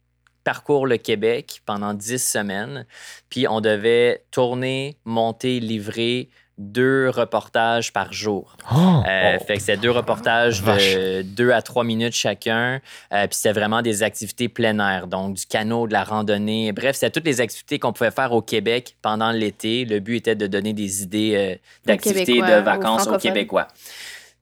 parcourt le Québec pendant 10 semaines. Puis on devait tourner, monter, livrer deux reportages par jour. Oh! Euh, fait que c'était deux reportages de deux à trois minutes chacun. Euh, puis c'était vraiment des activités plein air, donc du canot, de la randonnée. Bref, c'était toutes les activités qu'on pouvait faire au Québec pendant l'été. Le but était de donner des idées euh, d'activités de vacances aux Québécois.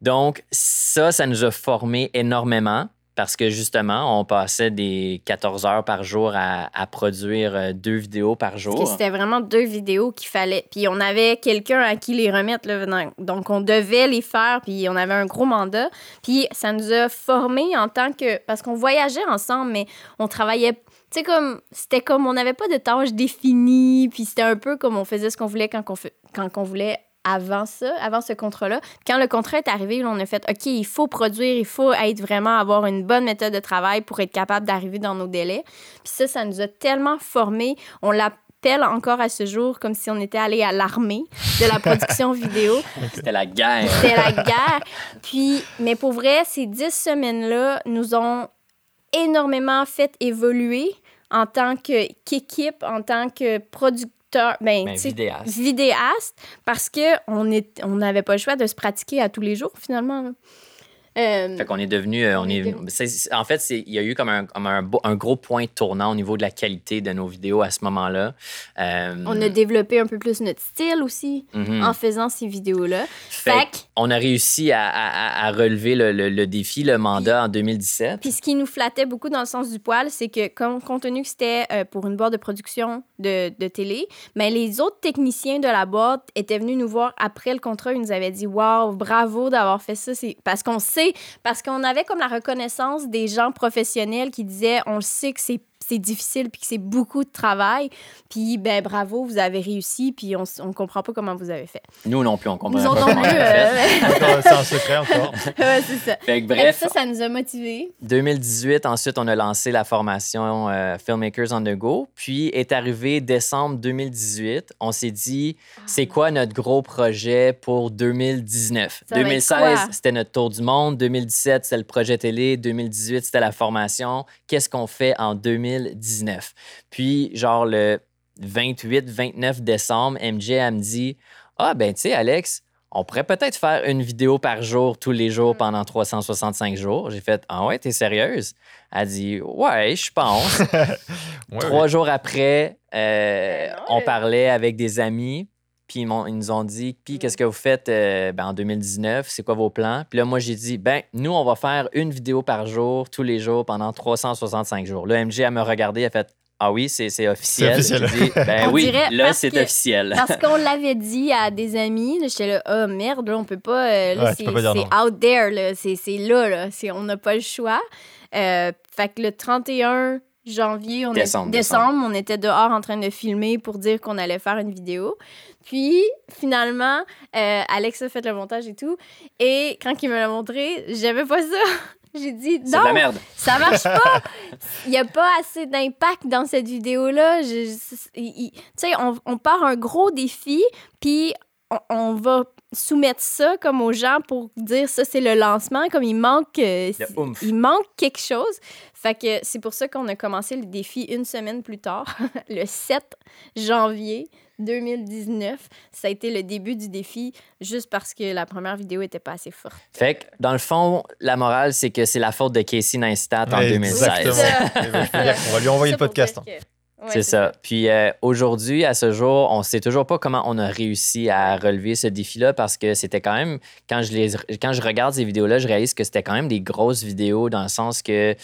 Donc ça, ça nous a formés énormément parce que justement, on passait des 14 heures par jour à, produire euh, deux vidéos par jour. C'était vraiment deux vidéos qu'il fallait. Puis on avait quelqu'un à qui les remettre. Là, donc on devait les faire, puis on avait un gros mandat. Puis ça nous a formés en tant que... Parce qu'on voyageait ensemble, mais on travaillait... Tu sais, comme... C'était comme... On n'avait pas de tâches définies, puis c'était un peu comme on faisait ce qu'on voulait quand on, fait, quand on voulait avant ça, avant ce contrat-là. Quand le contrat est arrivé, on a fait OK, il faut produire, il faut être vraiment avoir une bonne méthode de travail pour être capable d'arriver dans nos délais. Puis ça, ça nous a tellement formés. On l'appelle encore à ce jour comme si on était allé à l'armée de la production vidéo. C'était la guerre. C'était la guerre. Puis, mais pour vrai, ces dix semaines-là nous ont énormément fait évoluer en tant qu'équipe, en tant que producteur ben, ben vidéaste. parce qu'on n'avait pas le choix de se pratiquer à tous les jours, finalement. Euh, fait qu'on est devenu. Euh, on est, en fait, il y a eu comme, un, un, gros point tournant au niveau de la qualité de nos vidéos à ce moment-là. Euh, on a développé un peu plus notre style aussi mhm. en faisant ces vidéos-là. Fait, on a réussi à, à, relever le, le, défi, le mandat en 2017. Puis ce qui nous flattait beaucoup dans le sens du poil, c'est que, compte tenu que c'était pour une boîte de production de, de télé, mais les autres techniciens de la boîte étaient venus nous voir après le contrat. Ils nous avaient dit Waouh, bravo d'avoir fait ça. Parce qu'on sait parce qu'on avait comme la reconnaissance des gens professionnels qui disaient on sait que c'est c'est difficile puis que c'est beaucoup de travail. Puis, ben bravo, vous avez réussi, puis on ne comprend pas comment vous avez fait. Nous non plus, on comprend pas. comment euh, c'est un secret encore. ouais, c'est ça. bref, ça, ça nous a motivés. 2018, ensuite, on a lancé la formation euh, Filmmakers on the Go. Puis est arrivé décembre 2018. On s'est dit, c'est quoi notre gros projet pour 2019? 2016, c'était notre tour du monde. 2017, c'était le projet télé. 2018, c'était la formation. Qu'est-ce qu'on fait en 2019? 2019. Puis, genre, le 28-29 décembre, MJ, elle me dit Ah, ben, tu sais, Alex, on pourrait peut-être faire une vidéo par jour, tous les jours, pendant 365 jours. J'ai fait Ah ouais, t'es sérieuse? Elle dit Ouais, je pense. Trois jours après, euh, ben on parlait avec des amis. Puis ils, nous ont dit, puis qu'est-ce que vous faites euh, ben, en 2019? C'est quoi vos plans? Puis là, moi, j'ai dit, ben, nous, on va faire une vidéo par jour, tous les jours, pendant 365 jours. Là, MJ, elle me regardé, elle a fait, Ah oui, c'est officiel. officiel. ben oui, là, c'est officiel. Parce qu'on l'avait dit à des amis. J'étais là, oh merde, là, on peut pas. Euh, c'est out there, c'est là, là. on n'a pas le choix. Euh, fait que le 31 janvier, on décembre, décembre, on était dehors en train de filmer pour dire qu'on allait faire une vidéo. Puis, finalement, euh, Alex a fait le montage et tout. Et quand il me l'a montré, j'avais pas ça. J'ai dit non, la merde. ça marche pas. Il n'y a pas assez d'impact dans cette vidéo-là. Tu sais, on, on, part un gros défi, puis on, va soumettre ça comme aux gens pour dire ça c'est le lancement comme il manque euh, il manque quelque chose fait que c'est pour ça qu'on a commencé le défi une semaine plus tard le 7 janvier 2019 ça a été le début du défi juste parce que la première vidéo était pas assez forte. Fait que dans le fond la morale c'est que c'est la faute de Casey Neistat en 2016 on va lui envoyer le podcast c'est ça. Puis euh, aujourd'hui, à ce jour, on ne sait toujours pas comment on a réussi à relever ce défi-là parce que c'était quand même, quand je, les, quand je regarde ces vidéos-là, je réalise que c'était quand même des grosses vidéos dans le sens que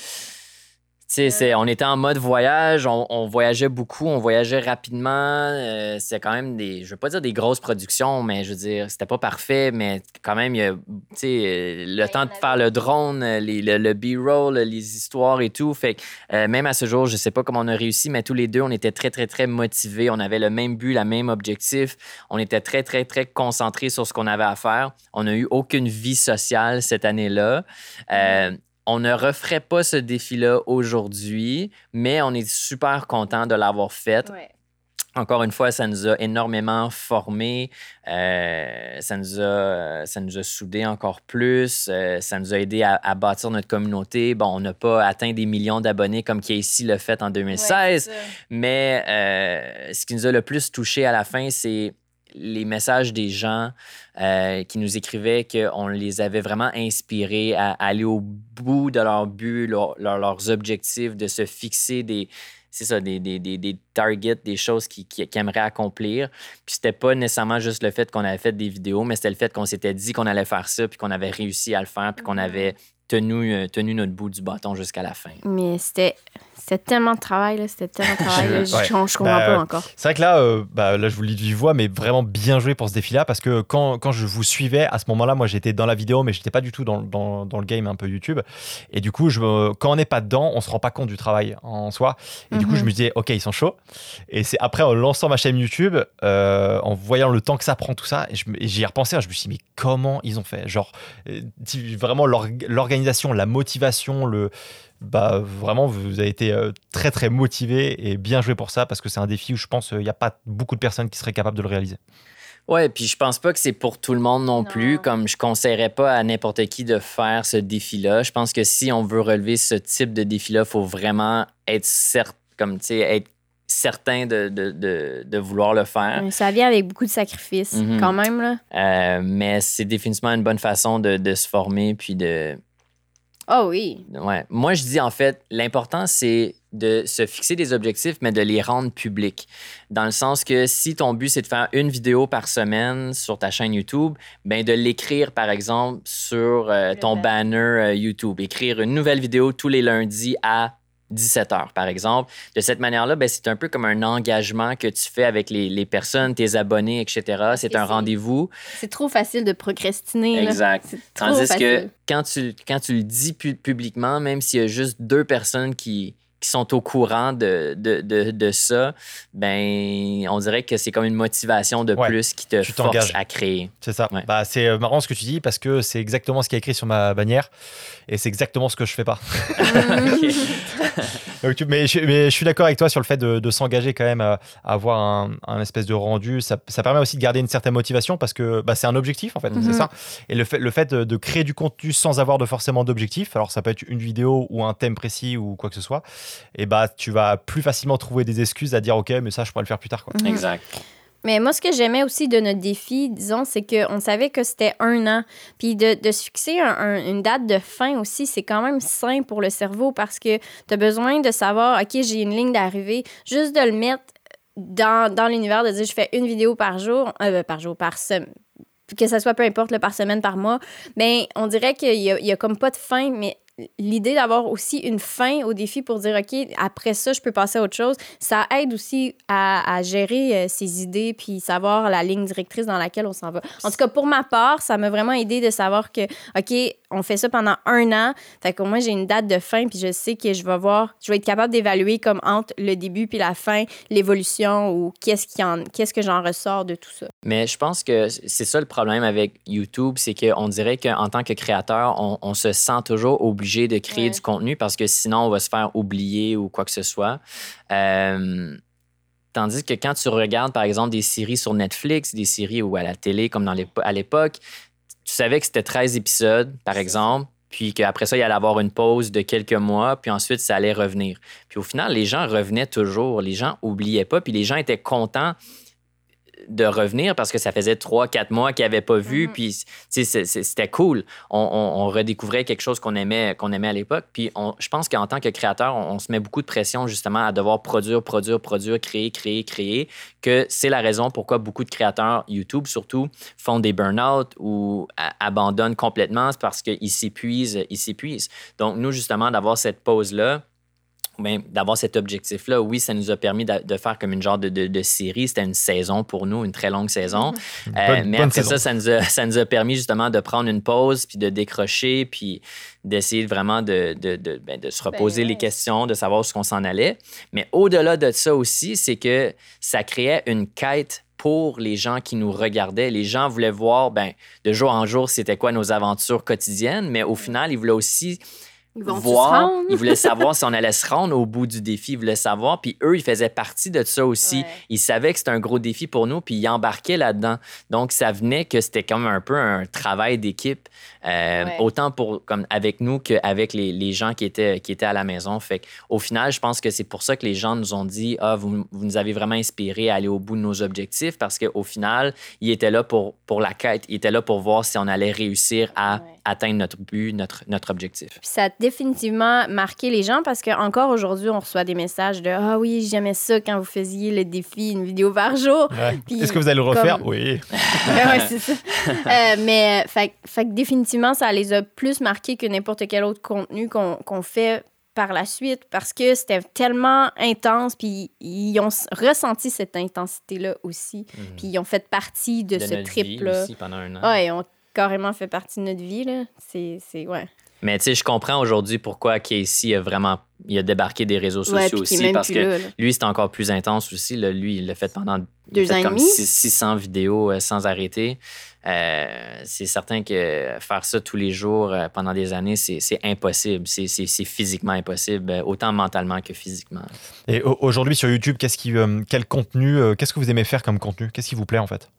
c'est, on était en mode voyage, on, voyageait beaucoup, on voyageait rapidement. Euh, c'était quand même des, je veux pas dire des grosses productions, mais je veux dire, c'était pas parfait, mais quand même, il y a, euh, le temps de faire le drone, euh, le, B-roll, les histoires et tout. Fait que même à ce jour, je sais pas comment on a réussi, mais tous les deux, on était très, très, très motivés. On avait le même but, le même objectif. On était très, très, très concentrés sur ce qu'on avait à faire. On n'a eu aucune vie sociale cette année-là. Mm-hmm on ne referait pas ce défi-là aujourd'hui, mais on est super content de l'avoir fait. Encore une fois, ça nous a énormément formés, euh, ça, nous a, ça nous a soudés encore plus, euh, ça nous a aidé à, bâtir notre communauté. Bon, on n'a pas atteint des millions d'abonnés comme Casey l'a fait en 2016, mais euh, ce qui nous a le plus touché à la fin, c'est les messages des gens euh, qui nous écrivaient qu'on les avait vraiment inspirés à, aller au bout de leur but, leurs objectifs, de se fixer des, c'est ça, des, des, des, targets, des choses qu'ils qui, aimeraient accomplir. Puis c'était pas nécessairement juste le fait qu'on avait fait des vidéos, mais c'était le fait qu'on s'était dit qu'on allait faire ça, puis qu'on avait réussi à le faire, puis qu'on mm-hmm. avait tenu, euh, tenu notre bout du bâton jusqu'à la fin. Mais c'était c'était tellement de travail, là. C'était tellement de travail. Je, je, comprends bah, pas encore. C'est vrai que là, euh, bah, là, je vous le dis du voix, mais vraiment bien joué pour ce défi-là parce que quand, quand, je vous suivais, à ce moment-là, moi, j'étais dans la vidéo, mais j'étais pas du tout dans, dans, dans, le game un peu YouTube. Et du coup, je, quand on n'est pas dedans, on se rend pas compte du travail en soi. Et du coup, je mhm. me disais, OK, ils sont chauds. Et c'est après, en lançant ma chaîne YouTube, euh, en voyant le temps que ça prend, tout ça, et j'y ai repensé, je me suis dit, mais comment ils ont fait? Genre, euh, vraiment, l'organisation, la motivation, le bah vraiment vous avez été euh, très très motivé et bien joué pour ça parce que c'est un défi où je pense il n'y a pas beaucoup de personnes qui seraient capables de le réaliser. Ouais, puis je pense pas que c'est pour tout le monde non, plus. Comme je conseillerais pas à n'importe qui de faire ce défi-là. Je pense que si on veut relever ce type de défi-là, il faut vraiment être certain, comme être certain de, de, de, vouloir le faire. Ça vient avec beaucoup de sacrifices, mhm. quand même. Là. Euh, mais c'est définitivement une bonne façon de, se former puis de, oh oui. Ouais. Moi, je dis en fait, l'important, c'est de se fixer des objectifs, mais de les rendre publics. Dans le sens que si ton but, c'est de faire une vidéo par semaine sur ta chaîne YouTube, ben de l'écrire, par exemple, sur euh, ton banner euh, YouTube. Écrire une nouvelle vidéo tous les lundis à 17 heures, par exemple. De cette manière-là, ben, c'est un peu comme un engagement que tu fais avec les, les personnes, tes abonnés, etc. C'est un rendez-vous. C'est trop facile de procrastiner. Exact. Tandis que quand tu, quand tu le dis publiquement, même s'il y a juste deux personnes qui, qui sont au courant de, de, de, de, ça, ben, on dirait que c'est comme une motivation de plus qui te force à créer. C'est ça. Bah, c'est euh, marrant ce que tu dis parce que c'est exactement ce qui est écrit sur ma bannière et c'est exactement ce que je fais pas. mais, je, mais, je, suis d'accord avec toi sur le fait de, de s'engager quand même à, avoir un, un, espèce de rendu. Ça, ça, permet aussi de garder une certaine motivation parce que bah, c'est un objectif en fait, c'est mhm. ça. Et le fait, le fait de, de, créer du contenu sans avoir de forcément d'objectif, alors ça peut être une vidéo ou un thème précis ou quoi que ce soit, et bah tu vas plus facilement trouver des excuses à dire ok mais ça je pourrais le faire plus tard. Quoi. Mhm. Exact. Mais moi, ce que j'aimais aussi de notre défi, disons, c'est qu'on savait que c'était un an. Puis de, de se fixer une date de fin aussi, c'est quand même sain pour le cerveau parce que tu as besoin de savoir, OK, j'ai une ligne d'arrivée, juste de le mettre dans, dans l'univers, de dire, je fais une vidéo par jour, euh, par jour, par semaine que ça soit peu importe, le par semaine, par mois, mais on dirait qu'il y, y a, comme pas de fin, mais l'idée d'avoir aussi une fin au défi pour dire, OK, après ça, je peux passer à autre chose, ça aide aussi à, gérer euh, ses idées puis savoir la ligne directrice dans laquelle on s'en va. En tout cas, pour ma part, ça m'a vraiment aidé de savoir que, OK, on fait ça pendant un an. Fait qu'au moins, j'ai une date de fin, puis je sais que je vais voir, je vais être capable d'évaluer comme entre le début puis la fin, l'évolution ou qu'est-ce, qui en, qu'est-ce que j'en ressors de tout ça. Mais je pense que c'est ça le problème avec YouTube, c'est qu'on dirait qu'en tant que créateur, on, se sent toujours obligé de créer du contenu parce que sinon, on va se faire oublier ou quoi que ce soit. Euh, tandis que quand tu regardes, par exemple, des séries sur Netflix, des séries ou à la télé, comme dans à l'époque, tu savais que c'était 13 épisodes, par exemple, puis qu'après ça, il allait avoir une pause de quelques mois, puis ensuite, ça allait revenir. Puis au final, les gens revenaient toujours, les gens oubliaient pas, puis les gens étaient contents de revenir parce que ça faisait trois, quatre mois qu'ils n'avaient pas vu. Mm-hmm. Puis, c'était cool. On, redécouvrait quelque chose qu'on aimait, qu'on aimait à l'époque. Puis, je pense qu'en tant que créateur, on, se met beaucoup de pression justement à devoir produire, produire, produire, créer, créer, créer. Que c'est la raison pourquoi beaucoup de créateurs YouTube, surtout, font des burn-out ou abandonnent complètement. Parce qu'ils s'épuisent, ils s'épuisent. Donc, nous, justement, d'avoir cette pause-là, d'avoir cet objectif-là, oui, ça nous a permis de, faire comme une genre de, série. C'était une saison pour nous, une très longue saison. Euh, mais après ça, ça nous, a, ça nous, a, permis justement de prendre une pause, puis de décrocher, puis d'essayer vraiment de, ben, se reposer ben les questions, de savoir où ce qu'on s'en allait. Mais au-delà de ça aussi, c'est que ça créait une quête pour les gens qui nous regardaient. Les gens voulaient voir, ben, de jour en jour, c'était quoi nos aventures quotidiennes, mais au final, ils voulaient aussi ils voir. Ils voulaient savoir si on allait se rendre au bout du défi. Ils voulaient savoir. Puis eux, ils faisaient partie de ça aussi. Ils savaient que c'était un gros défi pour nous, puis ils embarquaient là-dedans. Donc, ça venait que c'était comme un peu un travail d'équipe, euh, autant pour, comme avec nous qu'avec les, les, gens qui étaient, qui étaient à la maison. Fait au final, je pense que c'est pour ça que les gens nous ont dit Ah, vous, vous nous avez vraiment inspiré à aller au bout de nos objectifs, parce qu'au final, ils étaient là pour, pour la quête. Ils étaient là pour voir si on allait réussir à atteindre notre but, notre, notre objectif. Puis ça définitivement marqué les gens parce qu'encore aujourd'hui, on reçoit des messages de Ah oui, j'aimais ça quand vous faisiez le défi, une vidéo par jour. Est-ce que vous allez le refaire? Oui. ouais, c'est ça. Euh, mais fait, fait, que définitivement, ça les a plus marqués que n'importe quel autre contenu qu'on fait par la suite parce que c'était tellement intense, puis ils ont ressenti cette intensité-là aussi, mhm. puis ils ont fait partie de, ce trip-là. pendant un an. Ouais, ils ont carrément fait partie de notre vie, là. C'est, ouais. Mais tu sais, je comprends aujourd'hui pourquoi Casey a vraiment il a débarqué des réseaux sociaux aussi parce que lui, c'est encore plus intense aussi. Lui, il l'a fait pendant deux ans comme 600 vidéos euh, sans arrêter. Euh, c'est certain que faire ça tous les jours euh, pendant des années, c'est impossible. C'est physiquement impossible, autant mentalement que physiquement. Et aujourd'hui sur YouTube, qu'est-ce qui, quel contenu, qu'est-ce que vous aimez faire comme contenu? Qu'est-ce qui vous plaît en fait?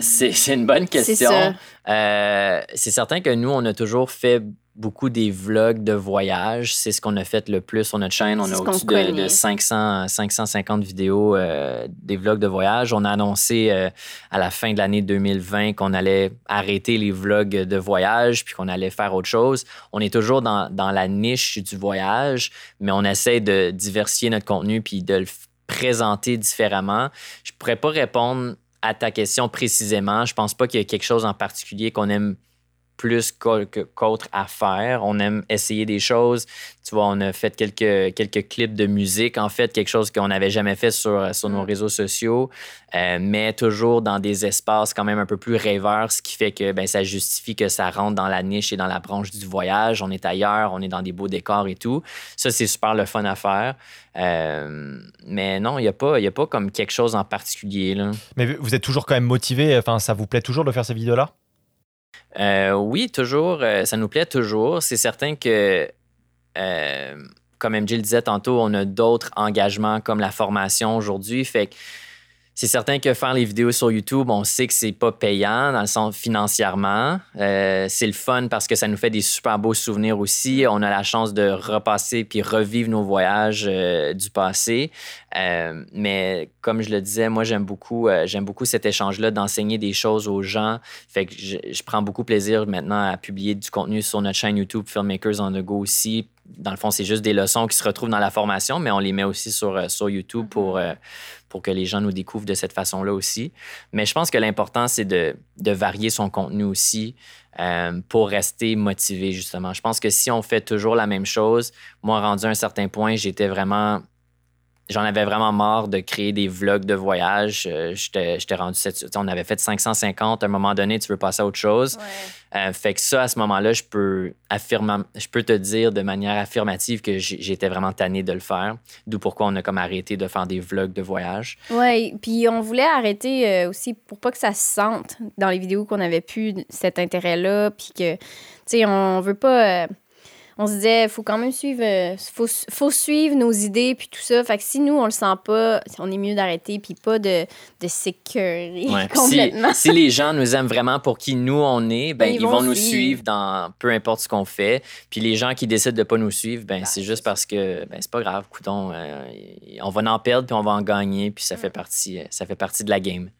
C'est une bonne question. Euh, c'est certain que nous, on a toujours fait beaucoup des vlogs de voyage. C'est ce qu'on a fait le plus sur notre chaîne. On a au-dessus de, 500, 550 vidéos euh, des vlogs de voyage. On a annoncé euh, à la fin de l'année 2020 qu'on allait arrêter les vlogs de voyage puis qu'on allait faire autre chose. On est toujours dans, dans, la niche du voyage, mais on essaie de diversifier notre contenu puis de le présenter différemment. Je pourrais pas répondre à ta question précisément, je pense pas qu'il y ait quelque chose en particulier qu'on aime plus qu'autre à faire. On aime essayer des choses. Tu vois, on a fait quelques, quelques clips de musique, en fait, quelque chose qu'on n'avait jamais fait sur, sur nos mm. réseaux sociaux, euh, mais toujours dans des espaces quand même un peu plus rêveurs, ce qui fait que ben, ça justifie que ça rentre dans la niche et dans la branche du voyage. On est ailleurs, on est dans des beaux décors et tout. Ça, c'est super le fun à faire. Euh, mais non, il n'y a, pas, a pas comme quelque chose en particulier. Là. Mais vous êtes toujours quand même motivé, enfin, ça vous plaît toujours de faire ces vidéos-là? Euh, oui, toujours. Euh, ça nous plaît toujours. C'est certain que, comme MJ le disait tantôt, on a d'autres engagements comme la formation aujourd'hui. C'est certain que faire les vidéos sur YouTube, on sait que c'est pas payant dans le sens financièrement. Euh, c'est le fun parce que ça nous fait des super beaux souvenirs aussi. On a la chance de repasser puis revivre nos voyages euh, du passé. Euh, mais comme je le disais, moi j'aime beaucoup, j'aime beaucoup cet échange-là d'enseigner des choses aux gens. Fait que je, prends beaucoup plaisir maintenant à publier du contenu sur notre chaîne YouTube Filmmakers on the Go aussi. Dans le fond, c'est juste des leçons qui se retrouvent dans la formation, mais on les met aussi sur YouTube pour pour que les gens nous découvrent de cette façon-là aussi. Mais je pense que l'important, c'est de, varier son contenu aussi. euh, pour rester motivé, justement. Je pense que si on fait toujours la même chose, moi, rendu à un certain point, j'étais vraiment j'en avais vraiment marre de créer des vlogs de voyage. Euh, j'étais rendu, on avait fait 550. À un moment donné, tu veux passer à autre chose. Euh, fait que ça, à ce moment-là, je peux, je peux te dire de manière affirmative que j'étais vraiment tanné de le faire. D'où pourquoi on a comme arrêté de faire des vlogs de voyage. Oui, puis on voulait arrêter euh, aussi pour pas que ça se sente dans les vidéos qu'on avait plus cet intérêt-là. Puis que, tu sais, on veut pas on se disait, il faut quand même suivre, euh, faut, faut suivre nos idées puis tout ça. Fait que si nous, on le sent pas, on est mieux d'arrêter puis pas de, de s'écœurer complètement. Si, les gens nous aiment vraiment pour qui nous on est, ben, ils, vont, nous suivre dans peu importe ce qu'on fait. Puis les gens qui décident de pas nous suivre, ben, c'est juste parce que ben, c'est pas grave, coudon, euh, on va en perdre puis on va en gagner puis ça fait partie, ça fait partie de la game.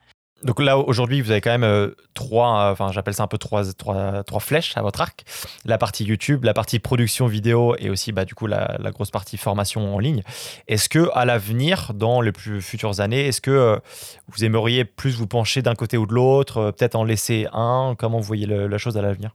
Donc là, aujourd'hui, vous avez quand même euh, trois, euh, enfin j'appelle ça un peu trois, trois, trois, flèches à votre arc. La partie YouTube, la partie production vidéo et aussi bah, du coup la, grosse partie formation en ligne. Est-ce que à l'avenir, dans les plus futures années, est-ce que euh, vous aimeriez plus vous pencher d'un côté ou de l'autre, peut-être en laisser un? Comment vous voyez la chose à l'avenir?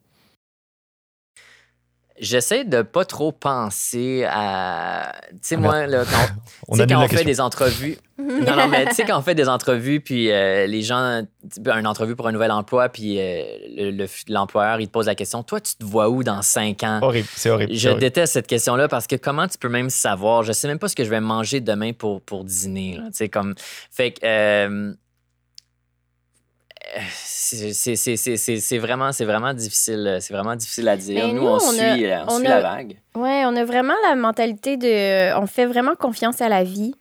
J'essaie de pas trop penser à. Tu sais, ah, moi, là, quand on, quand on fait des entrevues. non, non, mais tu sais, quand on fait des entrevues, puis euh, les gens. Une entrevue pour un nouvel emploi, puis euh, l'employeur, il te pose la question Toi, tu te vois où dans cinq ans? Horrible, c'est horrible. Je déteste cette question-là parce que comment tu peux même savoir? Je sais même pas ce que je vais manger demain pour, pour dîner. Tu sais, comme. Fait que. Euh, c'est vraiment, vraiment difficile. C'est vraiment difficile à dire. nous, on, suit, on, la vague. Oui, on a vraiment la mentalité de. On fait vraiment confiance à la vie.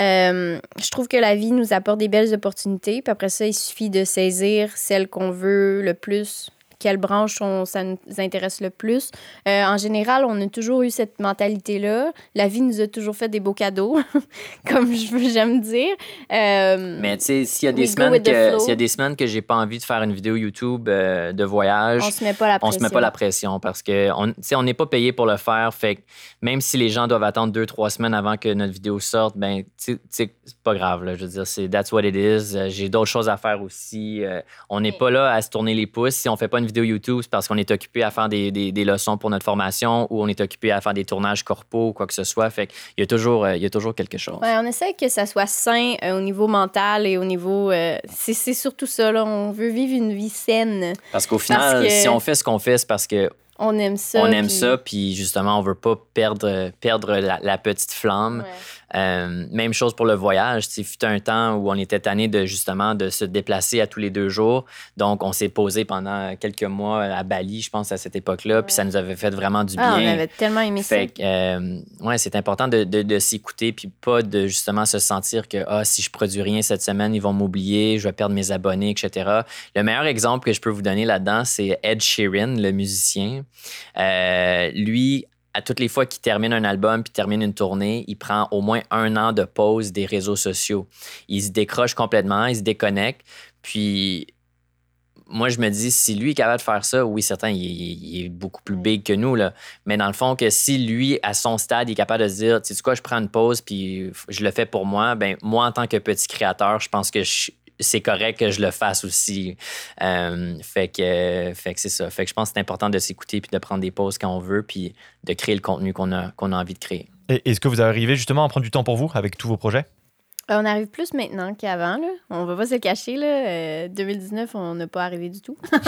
Euh, je trouve que la vie nous apporte des belles opportunités. Puis après ça, il suffit de saisir celle qu'on veut le plus quelle branche on, ça nous intéresse le plus. Euh, en général, on a toujours eu cette mentalité-là. La vie nous a toujours fait des beaux cadeaux, comme j'aime dire. Euh, Mais tu sais, s'il y a des semaines que s'il y a des semaines que j'ai pas envie de faire une vidéo YouTube euh, de voyage, on se met pas la pression. On se met pas la pression parce que on on n'est pas payé pour le faire. Fait même si les gens doivent attendre deux trois semaines avant que notre vidéo sorte, ben tu sais c'est pas grave là. Je veux dire, c'est that's what it is. J'ai d'autres choses à faire aussi. on n'est pas là à se tourner les pouces si on fait pas une vidéo YouTube, c'est parce qu'on est occupé à faire des, des, leçons pour notre formation ou on est occupé à faire des tournages corpo ou quoi que ce soit. Fait qu'il y a toujours, euh, il y a toujours quelque chose. Ouais, on essaie que ça soit sain euh, au niveau mental et au niveau. Euh, c'est surtout ça, là. On veut vivre une vie saine. Parce qu'au final, si on fait ce qu'on fait, c'est parce que on aime ça. On aime ça, puis justement, on veut pas perdre, perdre la, petite flamme. Euh, même chose pour le voyage. Il fut un temps où on était tanné de justement de se déplacer à tous les deux jours. Donc, on s'est posé pendant quelques mois à Bali, je pense, à cette époque-là. Puis ça nous avait fait vraiment du ah, bien. on avait tellement aimé fait ça. Euh, ouais, c'est important de, de, s'écouter, puis pas de justement se sentir que ah, si je produis rien cette semaine, ils vont m'oublier, je vais perdre mes abonnés, etc. Le meilleur exemple que je peux vous donner là-dedans, c'est Ed Sheeran, le musicien. Euh, lui, toutes les fois qu'il termine un album puis termine une tournée, il prend au moins un an de pause des réseaux sociaux. Il se décroche complètement, il se déconnecte. Puis moi, je me dis, si lui est capable de faire ça, oui, certain, il, est beaucoup plus big que nous, là. Mais dans le fond, que si lui, à son stade, il est capable de se dire, tu sais quoi, je prends une pause puis je le fais pour moi, ben moi, en tant que petit créateur, je pense que je, c'est correct que je le fasse aussi. Euh, fait que, fait que c'est ça. Fait que je pense que c'est important de s'écouter puis de prendre des pauses quand on veut puis de créer le contenu qu'on a, qu'on a envie de créer. Est-ce que vous arrivez justement à prendre du temps pour vous avec tous vos projets? Euh, on arrive plus maintenant qu'avant. Là. On va pas se cacher. Là. 2019, euh, on n'a pas arrivé du tout.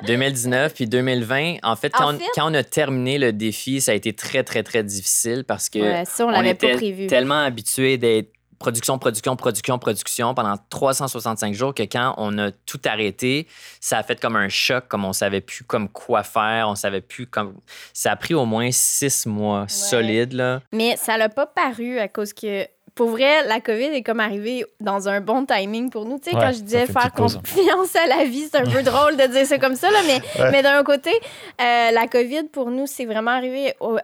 2019 puis 2020, en fait, quand, On, a terminé le défi, ça a été très, très, très difficile parce que on, était tellement habitué d'être production, production, production, production pendant 365 jours que quand on a tout arrêté, ça a fait comme un choc, comme on savait plus comme quoi faire, on savait plus comme... Ça a pris au moins six mois solides, là. Mais ça l'a pas paru à cause que pour vrai, la COVID est comme arrivée dans un bon timing pour nous. Tu sais, quand je disais faire confiance à la vie, c'est un peu drôle de dire ça comme ça, là, mais, mais d'un côté, euh, la COVID, pour nous, c'est vraiment arrivé au,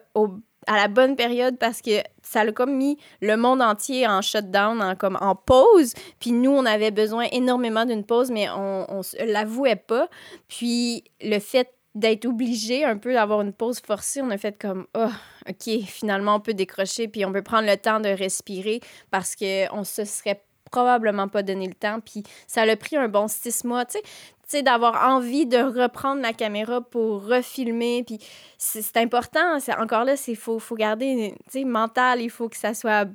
à la bonne période parce que ça a comme mis le monde entier en shutdown, en, comme en pause. Puis nous, on avait besoin énormément d'une pause, mais on, on l'avouait pas. Puis le fait d'être obligé un peu d'avoir une pause forcée, on a fait comme, oh, OK, finalement, on peut décrocher, puis on peut prendre le temps de respirer parce qu'on se serait probablement pas donné le temps. Puis ça a pris un bon six mois, tu sais d'avoir envie de reprendre la caméra pour refilmer. Puis c'est important. C'est encore là, c'est faut, faut garder, mental. Il faut que ça soit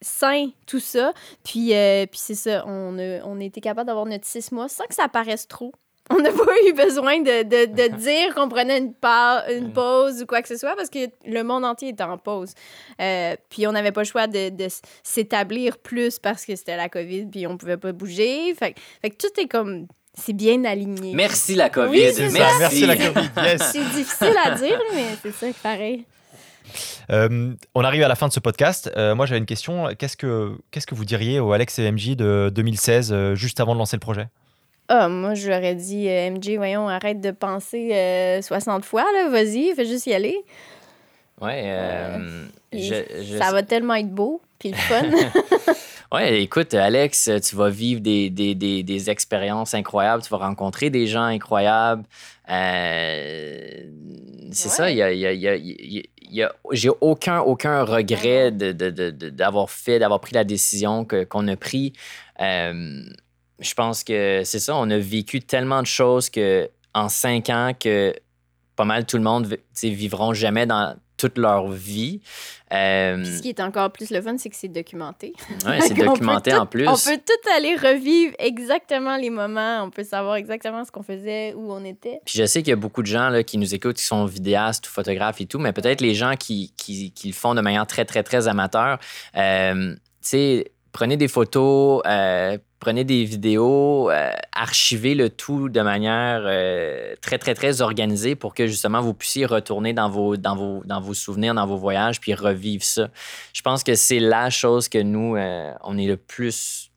sain, tout ça. Puis, euh, puis c'est ça, on a, on a capable d'avoir notre six mois sans que ça paraisse trop. On n'a pas eu besoin de, de, de dire qu'on prenait une, une pause ou quoi que ce soit parce que le monde entier était en pause. Euh, puis on n'avait pas le choix de, de s'établir plus parce que c'était la COVID puis on pouvait pas bouger. Fait, fait que tout est comme c'est bien aligné. Merci la COVID. Merci. la COVID. c'est difficile à dire, mais c'est ça, pareil. Euh, on arrive à la fin de ce podcast. Euh, moi, j'avais une question. Qu'est-ce que, qu'est-ce que vous diriez au Alex et MJ de 2016, euh, juste avant de lancer le projet? Ah, moi, je leur ai dit, MJ, voyons, arrête de penser 60 fois, là, vas-y, fais juste y aller. Ouais, ça va tellement être beau, puis le fun. ouais, écoute, Alex, tu vas vivre des, des, des, des, expériences incroyables, tu vas rencontrer des gens incroyables. c'est ça, il y a, y, a, y, a, j'ai aucun, aucun regret d'avoir de, fait, d'avoir pris la décision qu'on a pris. Je pense que c'est ça, on a vécu tellement de choses que en cinq ans que pas mal tout le monde vivront jamais dans toute leur vie. Euh, ce qui est encore plus le fun, c'est que c'est documenté. Oui, c'est documenté en plus. On peut tout aller revivre exactement les moments. On peut savoir exactement ce qu'on faisait, où on était. Puis je sais qu'il y a beaucoup de gens là, qui nous écoutent, qui sont vidéastes ou photographes et tout, mais peut-être les gens qui, qui, qui, le font de manière très, très, très amateur. Euh, tu sais, prenez des photos, euh, prenez des vidéos, euh, archivez le tout de manière euh, très, très, très organisée pour que justement vous puissiez retourner dans vos, dans vos, dans vos souvenirs, dans vos voyages, puis revivre ça. Je pense que c'est la chose que nous, on est le plus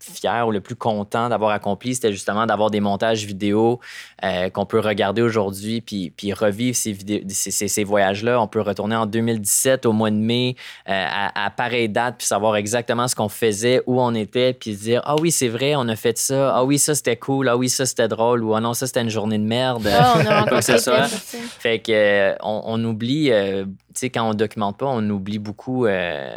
fier ou le plus content d'avoir accompli, c'était justement d'avoir des montages vidéo euh, qu'on peut regarder aujourd'hui puis, puis revivre ces, ces, ces, voyages-là. On peut retourner en 2017 au mois de mai euh, à, à, pareille date puis savoir exactement ce qu'on faisait, où on était, puis dire Ah oui, c'est vrai, on a fait ça. Ah oui, ça c'était cool. Ah oui, ça c'était drôle. Ou Ah non, ça c'était une journée de merde. On a quoi que ce soit. Fait que, euh, on, on, oublie quand on documente pas, on oublie beaucoup euh,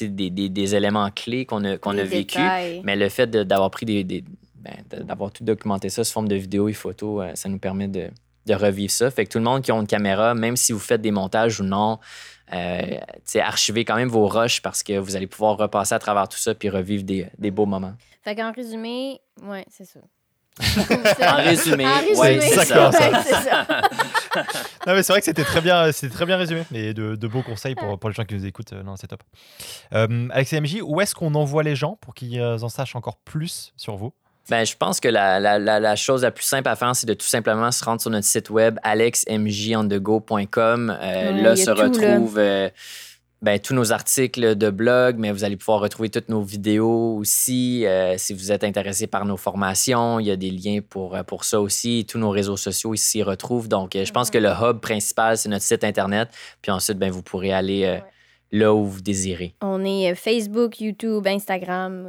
des, des, des, éléments clés qu'on a, qu'on a vécu. Mais le fait d'avoir pris des. Ben, d'avoir tout documenté ça sous forme de vidéos et photos, euh, ça nous permet de, de, revivre ça. Fait que tout le monde qui a une caméra, même si vous faites des montages ou non, euh, archivez quand même vos rushs parce que vous allez pouvoir repasser à travers tout ça puis revivre des, des beaux moments. Fait qu'en résumé, ouais, c'est ça. En résumé, ouais, c'est ça. non, mais c'est vrai que c'était très bien, c'était très bien résumé et de, de beaux conseils pour, pour, les gens qui nous écoutent. Non, c'est top. Euh, Alex et MJ, où est-ce qu'on envoie les gens pour qu'ils euh, en sachent encore plus sur vous? Ben, je pense que la, la, la, chose la plus simple à faire, c'est de tout simplement se rendre sur notre site web alexmjondego.com. Euh, là se retrouve euh, ben, tous nos articles de blog, mais vous allez pouvoir retrouver toutes nos vidéos aussi. Euh, si vous êtes intéressé par nos formations, il y a des liens pour, euh, pour ça aussi. Tous nos réseaux sociaux s'y retrouvent. Donc, euh, je pense que le hub principal, c'est notre site Internet. Puis ensuite, ben, vous pourrez aller là où vous désirez. On est Facebook, YouTube, Instagram.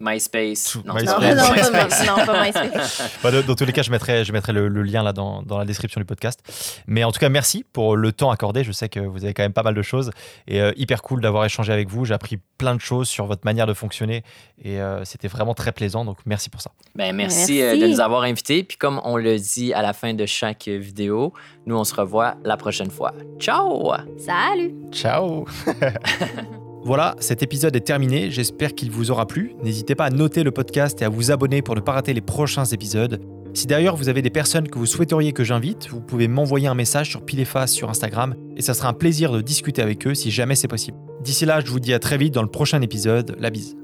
MySpace. Non, MySpace. Non, non, non, pas MySpace. bah, dans, tous les cas, je mettrai, je mettrai le, lien là dans, dans, la description du podcast. Mais en tout cas, merci pour le temps accordé. Je sais que vous avez quand même pas mal de choses et euh, hyper cool d'avoir échangé avec vous. J'ai appris plein de choses sur votre manière de fonctionner et euh, c'était vraiment très plaisant. Donc, merci pour ça. Ben, merci, merci. Euh, de nous avoir invités. Puis, comme on le dit à la fin de chaque vidéo, nous, on se revoit la prochaine fois. Ciao! Salut! Ciao! Voilà, cet épisode est terminé, j'espère qu'il vous aura plu. N'hésitez pas à noter le podcast et à vous abonner pour ne pas rater les prochains épisodes. Si d'ailleurs vous avez des personnes que vous souhaiteriez que j'invite, vous pouvez m'envoyer un message sur Pilefa sur Instagram et ça sera un plaisir de discuter avec eux si jamais c'est possible. D'ici là, je vous dis à très vite dans le prochain épisode. La bise.